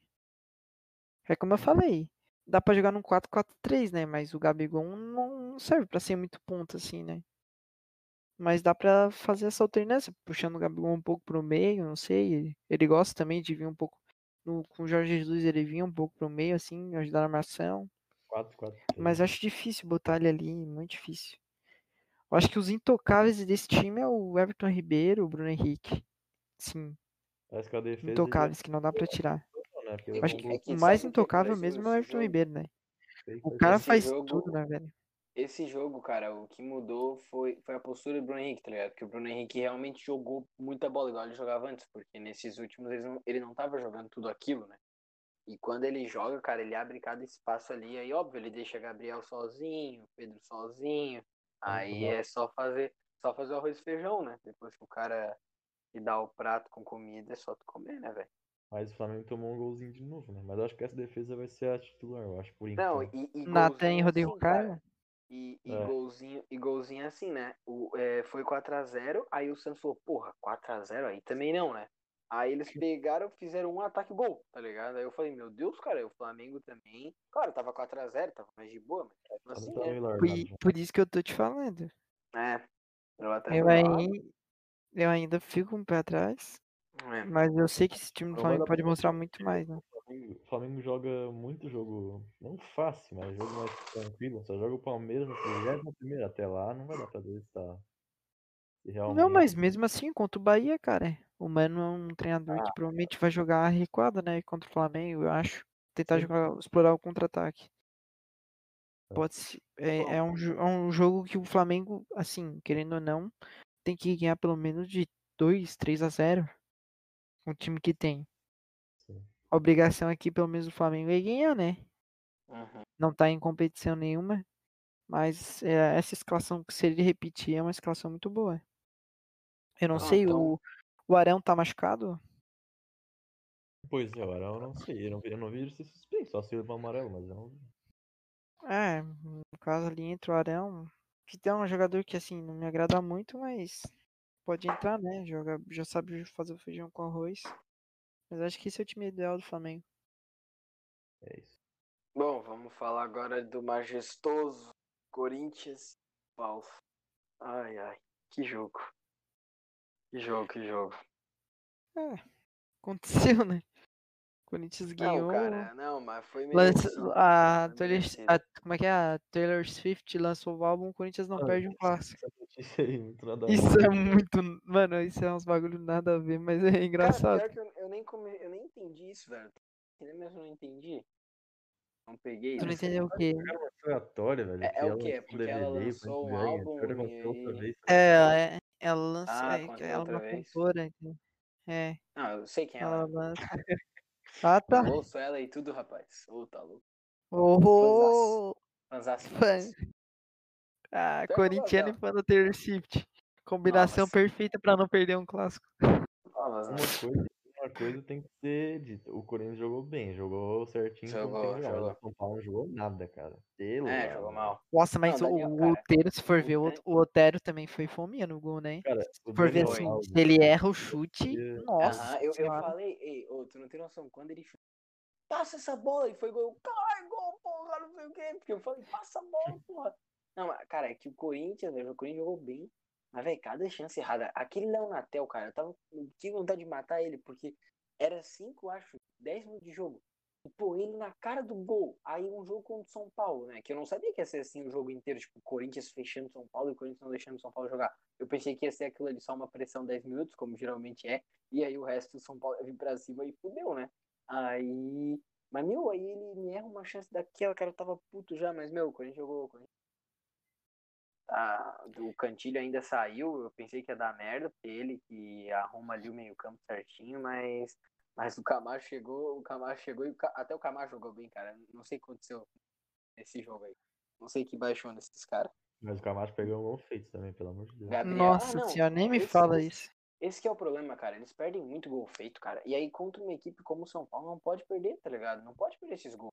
É como eu falei. Dá pra jogar num 4-4-3, né? Mas o Gabigol não serve pra ser muito ponto assim, né? Mas dá pra fazer essa alternância, puxando o Gabigol um pouco pro meio, não sei. Ele, gosta também de vir um pouco. No, com o Jorge Jesus ele vinha um pouco pro meio, assim, ajudar na armação. 4, 4, 3. Mas acho difícil botar ele ali, muito difícil. Eu acho que os intocáveis desse time é o Everton Ribeiro, o Bruno Henrique. Sim, Parece que a defesa. intocáveis que não dá pra tirar. já- né? Eu eu Acho que É que o mais intocável mesmo é o Everton jogo? Ribeiro, né? O cara Esse faz jogo- tudo, né, velho? Esse jogo, cara, o que mudou foi, foi a postura do Bruno Henrique, tá ligado? Porque o Bruno Henrique realmente jogou muita bola, igual ele jogava antes, porque nesses últimos ele não, ele não tava jogando tudo aquilo, né? E quando ele joga, cara, ele abre cada espaço ali, aí óbvio, ele deixa Gabriel sozinho, Pedro sozinho, aí é só fazer, só fazer o arroz e feijão, né? Depois que o cara te dá o prato com comida, é só tu comer, né, velho? Mas o Flamengo tomou um golzinho de novo, né? Mas eu acho que essa defesa vai ser a titular, eu acho, por Não, enquanto. e, e Nathan e Rodrigo assim, cara, Caio. E, e É. golzinho, e golzinho assim, né? O, é, foi 4x0, aí o Santos falou, porra, 4x0 aí também não, né? Aí eles pegaram, fizeram um ataque gol, tá ligado? Aí eu falei, meu Deus, cara, o Flamengo também. Claro, tava 4x0, tava mais de boa, mas assim, né? Por, já. por isso que eu tô te falando. É. Eu, até Eu, aí, eu ainda fico um pé atrás. é. Mas eu sei que esse time do vai Flamengo pode mostrar muito mais, né? O Flamengo, o Flamengo joga muito jogo, não fácil, mas jogo mais tranquilo. Só joga o Palmeiras no 31 até lá, não vai dar pra ver se tá. Realmente. Não, mas mesmo assim, contra o Bahia, cara. O Mano é um treinador que provavelmente vai jogar recuada, né? Contra o Flamengo, eu acho. Tentar jogar, explorar o contra-ataque. É. Pode ser. É, é um, é um jogo que o Flamengo, assim, querendo ou não, tem que ganhar pelo menos de 2, 3 a 0 com o time que tem. Sim. A obrigação aqui, pelo menos, do Flamengo é ganhar, né? Uhum. Não tá em competição nenhuma. Mas é, essa escalação, se ele repetir, é uma escalação muito boa. Eu não Ah, sei, então- o, o Arão tá machucado? Pois é, agora eu não sei. Eu não vi, eu não vi ele ser suspenso, só se ele levar amarelo, mas eu não vi. É, no caso ali entra o Arão, que é um jogador que assim, não me agrada muito, mas pode entrar, né? Joga, já sabe fazer o feijão com arroz. Mas acho que esse é o time ideal do Flamengo. É isso. Bom, vamos falar agora do majestoso Corinthians Paulo. Ai, ai, que jogo. Que jogo, que jogo. Aconteceu, né? O Corinthians ganhou. Não, cara, não, mas foi lança- merecido. a, foi Taylor, merecido. a- como é que é? A Taylor Swift lançou o álbum, o Corinthians não Ah, perde um clássico. Nada a Isso ver. é muito. Mano, isso é uns bagulho nada a ver, mas é Cara, engraçado. pior que eu, eu nem come... eu nem entendi isso, velho. Eu mesmo não entendi. Não peguei Tu não isso. entendeu o quê? É- que é o quê? lançou Porque ela lançou um álbum aconteceu e- É, é, ela lança. Ah, é, ela é uma vez. cantora. É, Não, eu sei quem ela ela lança. Ah, tá. é. Eu ouço ela e tudo, rapaz. Ô, tá louco. Oh, Fanzaço, fã. Ah, eu corintiano e fã da Taylor Swift. Combinação Nossa. perfeita pra não perder um clássico. Ah, mas não. Uma coisa, uma coisa tem que ser dita. O Corinthians jogou bem, jogou certinho. Jogou, jogou. O São Paulo não jogou nada, cara. Pelo É, jogou mal. Nossa, mas Não, o, Daniel, o cara, Otero, se for ver, o, Otero também foi fominha no gol, né? Cara, Se for ver assim, Alves, se ele erra o chute, Aham, nossa. Aham, eu, eu falei, ei, ô, tu não tem noção, quando ele chutou, passa essa bola, e foi gol, caralho, gol, porra, não sei o quê, porque eu falei, passa a bola, porra. Não, mas, cara, é que o Corinthians, velho, o Corinthians jogou bem, mas, velho, cada chance errada, aquele Léo Natel, cara, eu tava, tive vontade de matar ele, porque era 5, acho, 10 minutos de jogo, e, pô, ele na cara do gol, aí um jogo contra o São Paulo, né, que eu não sabia que ia ser assim o jogo inteiro, tipo, Corinthians fechando São Paulo e o Corinthians não deixando o São Paulo jogar. Eu pensei que ia ser aquilo ali só uma pressão 10 minutos, como geralmente é, e aí o resto do São Paulo ia vir pra cima e fudeu, né? Aí. Mas, meu, aí ele me erra uma chance daquela, cara, eu tava puto já, mas, meu, a gente jogou. A gente... Ah, do Cantilho ainda saiu, eu pensei que ia dar merda, porque ele que arruma ali o meio-campo certinho, mas. Mas o Camacho chegou, o Camacho chegou e o até o Camacho jogou bem, cara. Não sei o que aconteceu nesse jogo aí. Não sei que baixou nesses caras. Mas o Camacho pegou um gol feito também, pelo amor de Deus. Gabriel, Nossa ah, não, senhora, nem me esse- fala isso. Esse que é o problema, cara. Eles perdem muito gol feito, cara. E aí, contra uma equipe como o São Paulo, não pode perder, tá ligado? Não pode perder esses gols.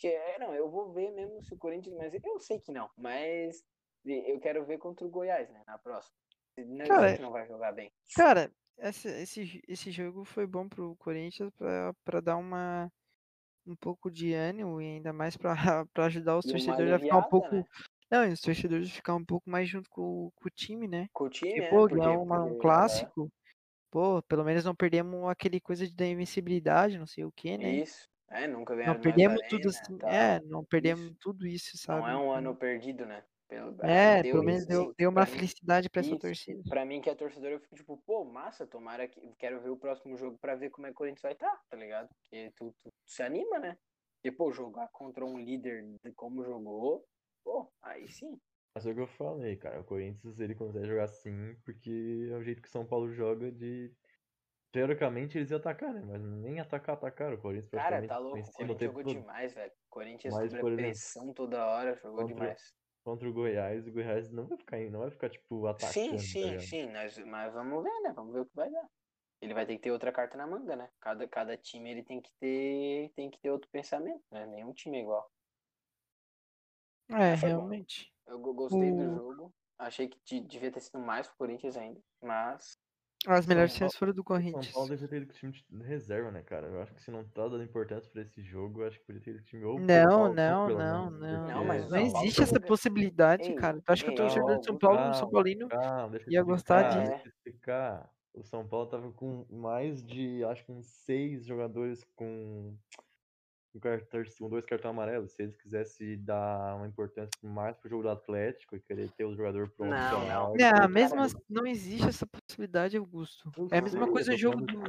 Que é, não, eu vou ver mesmo se o Corinthians, mas eu sei que não. Mas eu quero ver contra o Goiás, né? Na próxima. Não, Cara, não vai jogar bem. Cara, esse, esse, esse jogo foi bom pro Corinthians pra, pra dar uma um pouco de ânimo e ainda mais pra, pra ajudar os E uma torcedores a ficar um pouco. né? Não, e os torcedores ficar um pouco mais junto com, o- com o time, né? Com o time, né? Porque- uma- porque, um é, clássico. Pô, pelo menos não perdemos aquele coisa de da invencibilidade, não sei o que, né? Isso. É, nunca Não ganharam mais perdemos arena, tudo assim. tal. É, não perdemos Isso. tudo isso, sabe? Não é um Então, ano perdido, né? Pelo, É, deu pelo menos deu, deu uma pra mim. felicidade pra essa Isso, torcida. Pra mim, que é torcedor, eu fico tipo, pô, massa, tomara que. Quero ver o próximo jogo pra ver como é que o Corinthians vai estar, tá ligado? Porque tu, tu se anima, né? Porque, pô, jogar contra um líder de como jogou, pô, aí sim. Mas é o que eu falei, cara. O Corinthians ele consegue jogar assim porque é o jeito que o São Paulo joga de. Teoricamente eles iam atacar, né? Mas nem atacar, atacar. O Corinthians Cara, tá louco, o o Corinthians jogou todo. demais, velho. Corinthians Mas, sobre por a exemplo, pressão toda hora, jogou contra- demais. Contra o Goiás, o Goiás não vai ficar, não vai ficar tipo atacando. Sim, tá sim, ligado? sim, nós, mas vamos ver, né? Vamos ver o que vai dar. Ele vai ter que ter outra carta na manga, né? Cada, cada time ele tem que ter tem que ter outro pensamento, né? Nenhum time é igual. É, foi bom. realmente. Eu go- gostei do O- jogo. Achei que de- devia ter sido mais pro Corinthians ainda, mas As melhores chances foram do O São Corinthians. Paulo deveria ter ido com o time de reserva, né, cara? Eu acho que se não tá dando importância pra esse jogo, eu acho que poderia ter ido com o time ou Não, não, não, menos, não. Não, mas Não, existe essa possibilidade, Ei, cara. Tu acha que o torcedor de São Paulo, o Calma, São Paulino, calma, deixa eu ia explicar, gostar deixa disso. eu explicar. O São Paulo tava com mais de, acho que uns seis jogadores com, com, cartão, dois cartões amarelos. Se eles quisessem dar uma importância mais pro jogo do Atlético e querer ter o jogador pronto Não, não. lá, Não, mesmo assim, não existe essa possibilidade, Augusto. Eu É a mesma coisa o jogo do.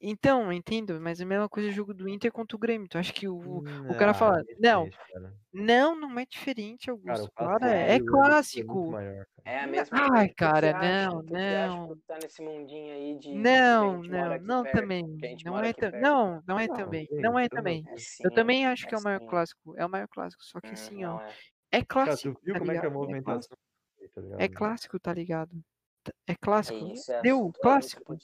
Então, entendo, mas é a mesma coisa o jogo do Inter contra o Grêmio. Tu acha que o, o cara Ah, fala, é não, cara. não, não é diferente, Cara, Augusto. do é do Sul é clássico. cara. é a Não, mesma ai, coisa. Que cara, não, acha não. tá nesse mundinho aí de Não, não, não perto, também. Não é, perto. não, não é Não, também. sim, Não é não- também. É Eu sim, também acho que é o sim. maior clássico. É o maior clássico. Só que Hum, assim, ó. não é. É Cara, tu clássico, viu tá como é que é a? É movimentação tá ligado? É clássico, tá ligado? É clássico. É Deu, clássico.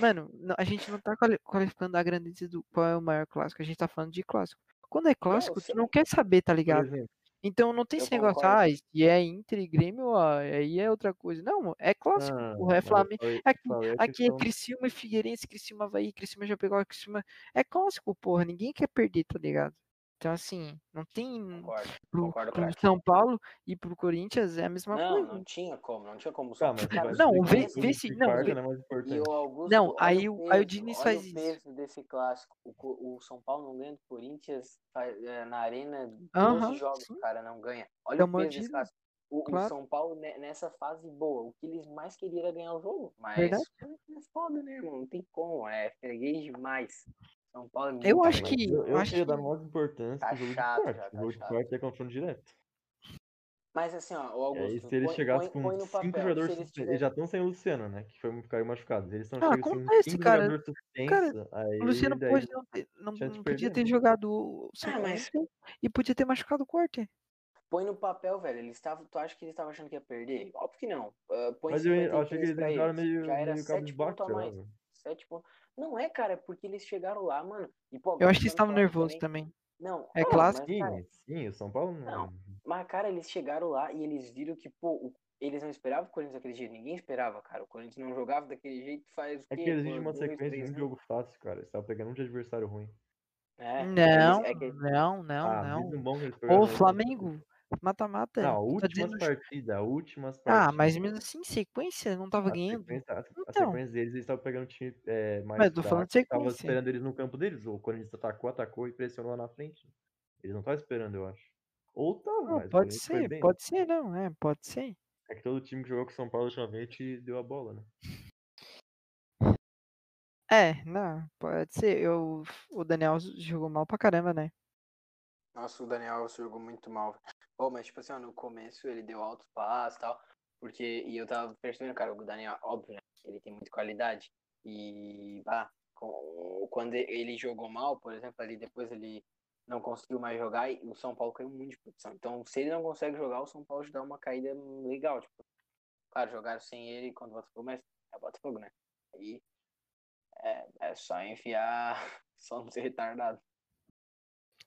Mano, não- a gente não tá quali- qualificando a grandeza do qual é o maior clássico. A gente tá falando de clássico. Quando é clássico, tu sei. não quer saber, tá ligado? Então não tem Eu esse negócio, concordo. ah, se é Inter e Grêmio, ó, aí é outra coisa. Não, é clássico. ah, porra, é mas eu Flamengo. falei- Aqui, aqui é Criciúma e Figueirense, Criciúma Havaí, Criciúma já pegou Criciúma. É clássico, porra. Ninguém quer perder, tá ligado? Então, assim, não tem. Concordo. Pro, Concordo, pro. São Paulo e pro Corinthians é a mesma Não, coisa. não tinha como, não tinha como. Tá, Só mas cara, vai não, vê- o vê se- não, vê- não é E o Augusto, Não, aí o o- aí o peso, Diniz olha faz o isso. peso desse clássico. O, o São Paulo não ganha do Corinthians é, na arena 12 Aham, jogos, sim. cara, não ganha. Olha Dá o peso desse clássico. O, o claro. São Paulo, ne- nessa fase boa, o que eles mais queriam era ganhar o jogo. Mas Verdade. é foda, né, irmão? Não tem como, é freguês demais. São Paulo é muito Eu acho que- Eu, eu acho queria que- dar mais importância Tá jogo chato de quarta. já, O tá jogo de chato. quarta é confronto direto. Mas assim, ó, o E Augusto, aí, se eles põe, chegassem põe, com põe cinco papel. jogadores eles suspensos, eles já estão sem o Luciano, né? Que foi, ficaram machucados. Eles estão Ah, chegando com acontece, cinco cara. jogadores suspensos. aí O Luciano daí pode não, não, não podia ter jogado Ah, mas- e podia ter machucado o Corte. Põe no papel, velho. Eles estavam. Tu acha que eles estavam achando que ia perder? Óbvio que não. Uh, põe Mas eu 53 achei que eles entraram meio, Já era meio 7 cabisbaixo, pontos a mais. 7 pontos. Não é, cara, é porque eles chegaram lá, mano. E, pô, Eu acho que estavam nervosos também. também. Não, É não, clássico. Mas, cara, Sim, sim, o São Paulo não. Não. mas, cara, eles chegaram lá e eles viram que, pô, o- eles não esperavam o Corinthians daquele jeito. Ninguém esperava, cara. O Corinthians não jogava daquele jeito faz o É que Por uma sequência três de um jogo fácil, cara. Eles estavam pegando um de adversário ruim. É, Não, eles- é que- não, não, ah, não. Ô, ruim, Flamengo, mata-mata. Não, tu tá últimas dizendo- partidas, últimas partidas. Ah, mas mesmo assim, sequência, não tava A ganhando. sequência, a, a Então. sequência deles, eles estavam pegando time é, mais Mas tô falando de fraco, tava sequência. esperando eles no campo deles. O Corinthians atacou, atacou e pressionou lá na frente. Eles não estavam esperando, eu acho. Ou tava, Não, mas o pode ser, bem. pode ser, não, é, pode ser. É que todo time que jogou com o São Paulo ultimamente deu a bola, né? É, não, pode ser. Eu, o Daniel jogou mal pra caramba, né? Nossa, o Daniel jogou muito mal. Pô, mas tipo assim, ó, no começo ele deu altos passos e tal. Porque, e eu tava percebendo, cara, o Daniel, óbvio, né? Ele tem muita qualidade. E, com, quando ele jogou mal, por exemplo, ali depois ele não conseguiu mais jogar e o São Paulo caiu muito de produção. Então, se ele não consegue jogar, o São Paulo já dá uma caída legal. Tipo, claro, jogaram sem ele quando o Botafogo, mas é Botafogo, né? Aí é, é só enfiar, só não ser retardado.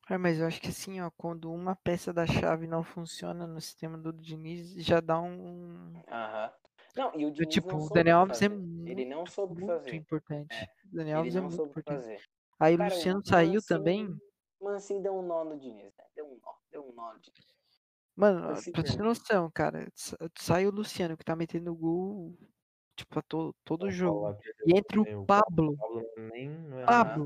É, mas eu acho que assim, ó, quando uma peça da chave não funciona no sistema do Diniz, já dá um. Aham. Não, e o Diniz tipo, não o soube Daniel o Alves é fazer. muito, Ele não soube o que muito fazer. importante. É. O Daniel Ele Alves é não muito soube o que importante. fazer. Aí o Luciano o saiu Mancini- também. Mancini deu um nó no Diniz, né? Deu um nó, deu um nó no Diniz. Mano, Assim pra ter noção, cara, sa- sai o Luciano que tá metendo gol, tipo, a to- todo Vamos jogo. E entra o o Pablo. Pablo nem não é Pablo.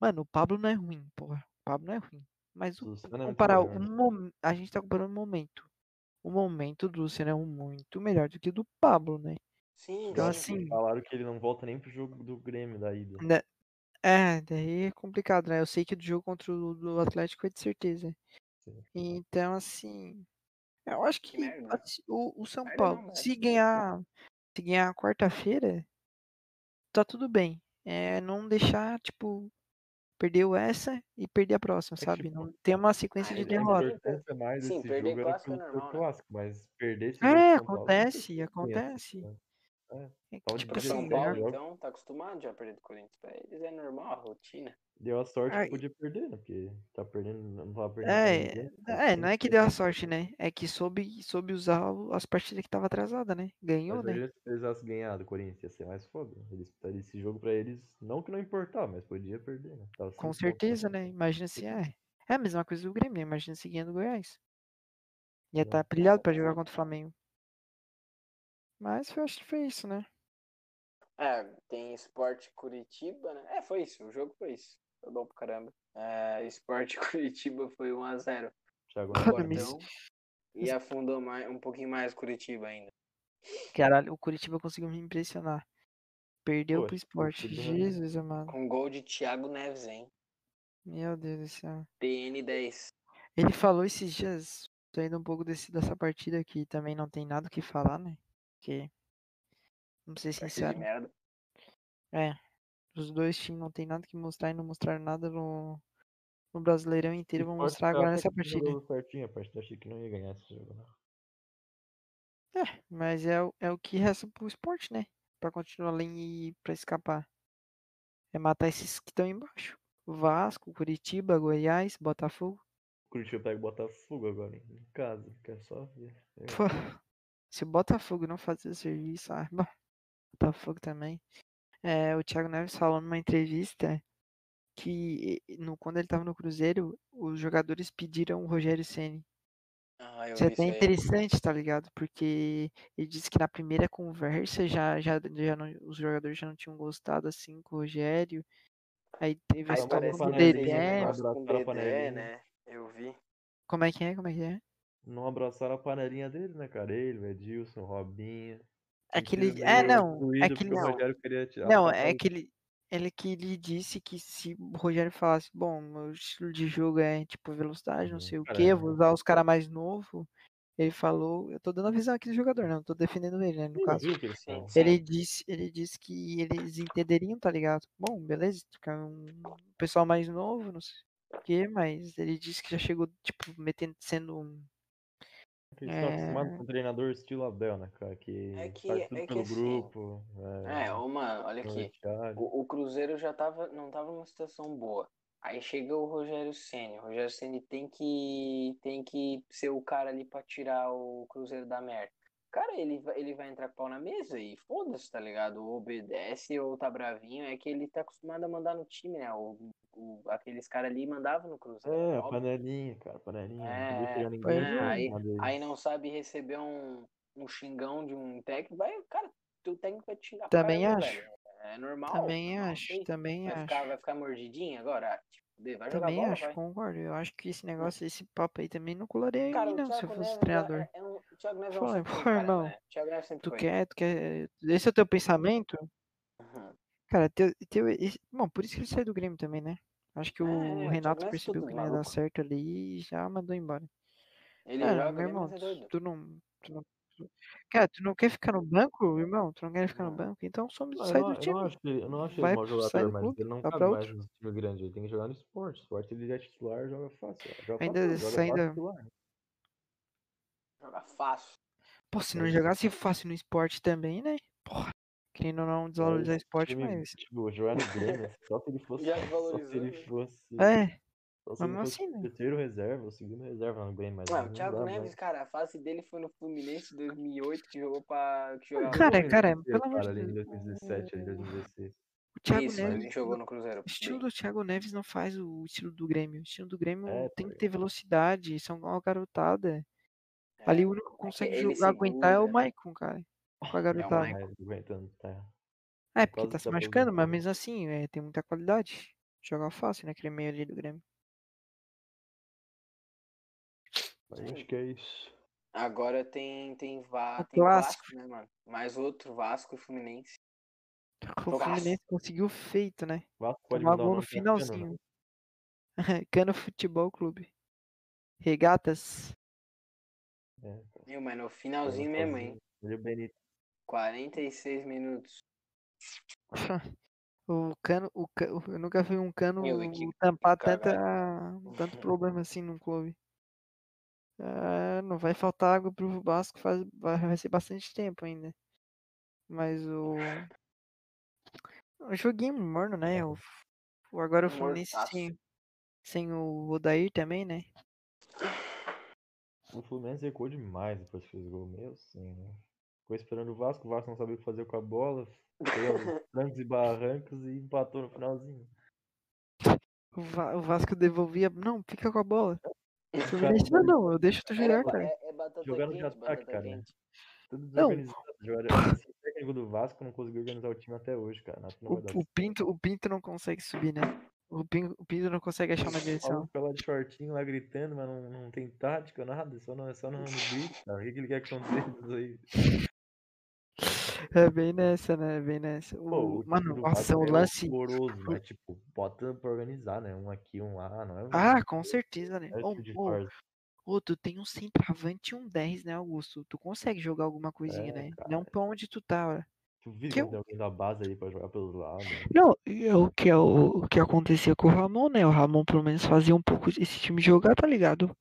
Mano, o Pablo não é ruim, porra. O Pablo não é ruim. Mas O o, é comparar melhor. um mom- a gente tá comparando um momento. O momento do Luciano é um muito melhor do que o do Pablo, né? Sim, Então, sim. assim, Falaram que ele não volta nem pro jogo do Grêmio da ida. né, é, daí é complicado, né? Eu sei que do jogo contra o do Atlético é de certeza. Sim. Então, assim, eu acho Que que assim, o, o São Merda Paulo, não, mas- se ganhar, se ganhar quarta-feira, tá tudo bem. É não deixar, tipo, perdeu essa e perder a próxima, É sabe? tipo, Não ter uma sequência ah, de vai A derrota. Sim, perder jogo era clássico é normal, né? clássico, mas perder esse jogo É, pro São Paulo acontece, ganhar, acontece. né? É, É tipo assim, São Paulo, então, tá acostumado já a perder do Corinthians. Pra eles é normal, a rotina. Deu a sorte Ai. que podia perder, né? Porque tá perdendo, não tava perdendo pra É, ninguém. é, não é que deu a sorte, né? É que soube, soube usar o- as partidas que tava atrasada, né? Ganhou, Mas né? se precisasse ganhar do Corinthians, ia ser mais foda. Eles, esse jogo pra eles, não que não importava, mas podia perder, né? Tava Com certeza, né? Imagina se é. É a mesma coisa do Grêmio, né? Imagina se ganhando o Goiás. Ia estar Não. pilhado pra jogar contra o Flamengo. Mas eu acho que foi isso, né? É, tem Esporte Curitiba, né? É, foi isso, o jogo foi isso. Foi bom pra caramba. É, Esporte Curitiba foi 1x0 Thiago Cordão. E afundou mais, um pouquinho mais Curitiba ainda. Caralho, o Curitiba conseguiu me impressionar. Perdeu Pô, pro que esporte. Curitiba- Jesus, amado. Com gol de Thiago Neves, hein? Meu Deus do céu. TN10. Ele falou esses dias, saindo um pouco desse, dessa partida que também não tem nada o que falar, né? Ser Partida de sinceros, merda. é, os dois times não tem nada que mostrar e não mostraram nada no, no Brasileirão inteiro. Vão mostrar agora nessa partida. certinho a partida, achei que não ia ganhar esse jogo, não. É, mas é, o- é o que resta pro esporte, né? Pra continuar ali e pra escapar. É matar esses que estão embaixo. Vasco, Curitiba, Goiás, Botafogo. Curitiba pega o Botafogo agora em casa, quer só ver. É, Pô, se o Botafogo não fazer serviço, ah, Botafogo também. É, o Thiago Neves falou numa entrevista que no, quando ele tava no Cruzeiro, os jogadores pediram o Rogério Ceni. Ah, Isso é até interessante, tá ligado? Porque ele disse que na primeira conversa já, já, já não- os jogadores já não tinham gostado assim com o Rogério. Aí teve a Aí Só história uma parece com o que panelinha, ele fez um Dedé. a Dedé, né? Eu vi. Como é que é? Como é que é? Não abraçaram a panelinha dele, né, cara? Ele, o Edilson, o Robinho. É, meio não. doído Aquele. porque o Não. Tirar. Não, é que ele, ele que ele disse que se o Rogério falasse, bom, meu estilo de jogo é tipo velocidade, não Uhum. sei o que, é. vou usar os caras mais novos. Ele falou, eu tô dando a visão aqui do jogador, né? Não tô defendendo ele, né? No Ele caso. que. Ele disse, ele disse que eles entenderiam, tá ligado? Bom, beleza, ficar um pessoal mais novo, não sei o que, mas ele disse que já chegou, tipo, metendo, sendo um. Eles estão É. acostumados com um treinador estilo Abel, né, cara? Que, É que- faz tudo é que pelo assim, grupo. É, ô, mano, olha aqui. O, o Cruzeiro já tava, não tava numa situação boa. Aí chega o Rogério Ceni. O Rogério Ceni tem que tem que ser o cara ali pra tirar o Cruzeiro da merda. Cara, ele vai, ele vai entrar com o pau na mesa e foda-se, tá ligado? Ou obedece ou tá bravinho. É que ele tá acostumado a mandar no time, né? O, o- aqueles caras ali mandavam no Cruzeiro. É, a óbvio. panelinha, cara, panelinha. É, não é. aí-. Aí não sabe receber um, um xingão de um técnico. Vai, cara, teu técnico vai te xingar Também acho. velho. É normal. Também normal, acho, tem- também Vai acho. ficar, vai ficar mordidinho agora? Tipo, vai jogar Também bola, acho, vai. concordo. Eu acho que esse negócio, esse papo aí também não colaria em Cara, mim, não, se eu fosse Neves treinador. é, é um, o Thiago Neves é um sempre cara, irmão, né? O Thiago Neves sempre Tu foi. quer, tu quer. Esse é o teu pensamento? Uhum. Cara, teu, teu, esse- bom, por isso que ele saiu do Grêmio também, né? Acho que É, o é, Renato percebeu que não ia dar certo ali e já mandou embora. Ele Cara, joga meu irmão, é doido. tu não, tu não, Cara, tu não quer ficar no banco, irmão? Tu não quer ficar no Não. banco? Então some, Não, sai não, do eu não time. acho que ele, eu não acho ele Vai mau pro- sai jogador, do mas clube, ele não cabe mais outro. no time grande. Ele tem que jogar no esporte. Esporte ele já é titular, joga fácil. Joga Ainda fácil, não, joga ainda- titular. Joga fácil. Pô, se não Mas- jogasse fácil no esporte também, né? Porra. Querendo ou não desvalorizar Mas esporte, time, mas. Tipo, jogar no Grêmio, só se ele fosse. Já só se ele né? fosse. É, Só se ele fosse assim, né? o terceiro reserva, o segundo reserva no Grêmio, mas Ah, não o Thiago dá Neves, mais. cara, a fase dele foi no Fluminense em 2008, que jogou pra. Que jogava Cara, Jogou em cara, 2016, pelo amor de Deus. 2017, ali em 2016. O Thiago Isso, mas Neves. jogou no Cruzeiro. O estilo do Thiago Neves não faz o estilo do Grêmio. O estilo do Grêmio É, tem que ter velocidade, são uma garotada. Ali o único que consegue jogar, aguentar é o. Maicon, cara. Com a garotada. Aguentando, tá. É, porque quase tá se machucando, mas mesmo assim, é, tem muita qualidade. Joga fácil naquele meio ali do Grêmio. Acho que é isso. Agora tem, tem, Va... Tem. Vasco, né, mano? Mais outro, Vasco e Fluminense. O. Fluminense conseguiu feito, né? Vasco pode Tomar mudar o gol no pra Cano, né? finalzinho. Cano Futebol Clube. Regatas. É, Meu, mas no finalzinho mesmo, hein? É o Benito. 46 minutos. O cano, o ca- eu nunca vi um cano Meu, que- tampar caralho. tanta, tanto problema assim no clube. Ah, não vai faltar água pro Vasco, faz, vai, vai ser bastante tempo ainda. Mas o. O joguinho morno, né? O, o- agora o Fluminense sem, sem o Odair também, né? O Fluminense recuou demais depois que fez gol. Meu sim, né? Ficou esperando o Vasco, o Vasco não sabia o que fazer com a bola. Foi aos trancos e barrancos e empatou no finalzinho. O, Va- o Vasco devolvia. Não, fica com a bola. O caras não, não, eu deixo tu jogar, Era, cara. é, é Jogaram de ataque, cara. quente. Tudo Não. desorganizado. Esse técnico do Vasco não conseguiu organizar o time até hoje, cara. Não O, o Pinto, o Pinto não consegue subir, né? O Pinto, o Pinto não consegue achar uma O direção. fica lá de shortinho, lá gritando, mas não, não tem tática, nada. Só é só no, no grito, cara. O que, que ele quer que aconteça aí? É bem nessa, né? É bem nessa. O, mano, do nossa, o é lance. horroroso, mas tipo, bota pra organizar, né? Um aqui, um lá, não é? um- Ah, com certeza, né? é tipo ô, farsa. ô, tu tem um centroavante e um 10, né, Augusto? Tu consegue jogar alguma coisinha, É, né? cara. Não pra onde tu tá, ó. Tu viu que tem alguém da base aí pra jogar pelos lados? né? Não, é o que, é o, o que acontecia com o Ramon, né? O Ramon pelo menos fazia um pouco esse time jogar, tá ligado?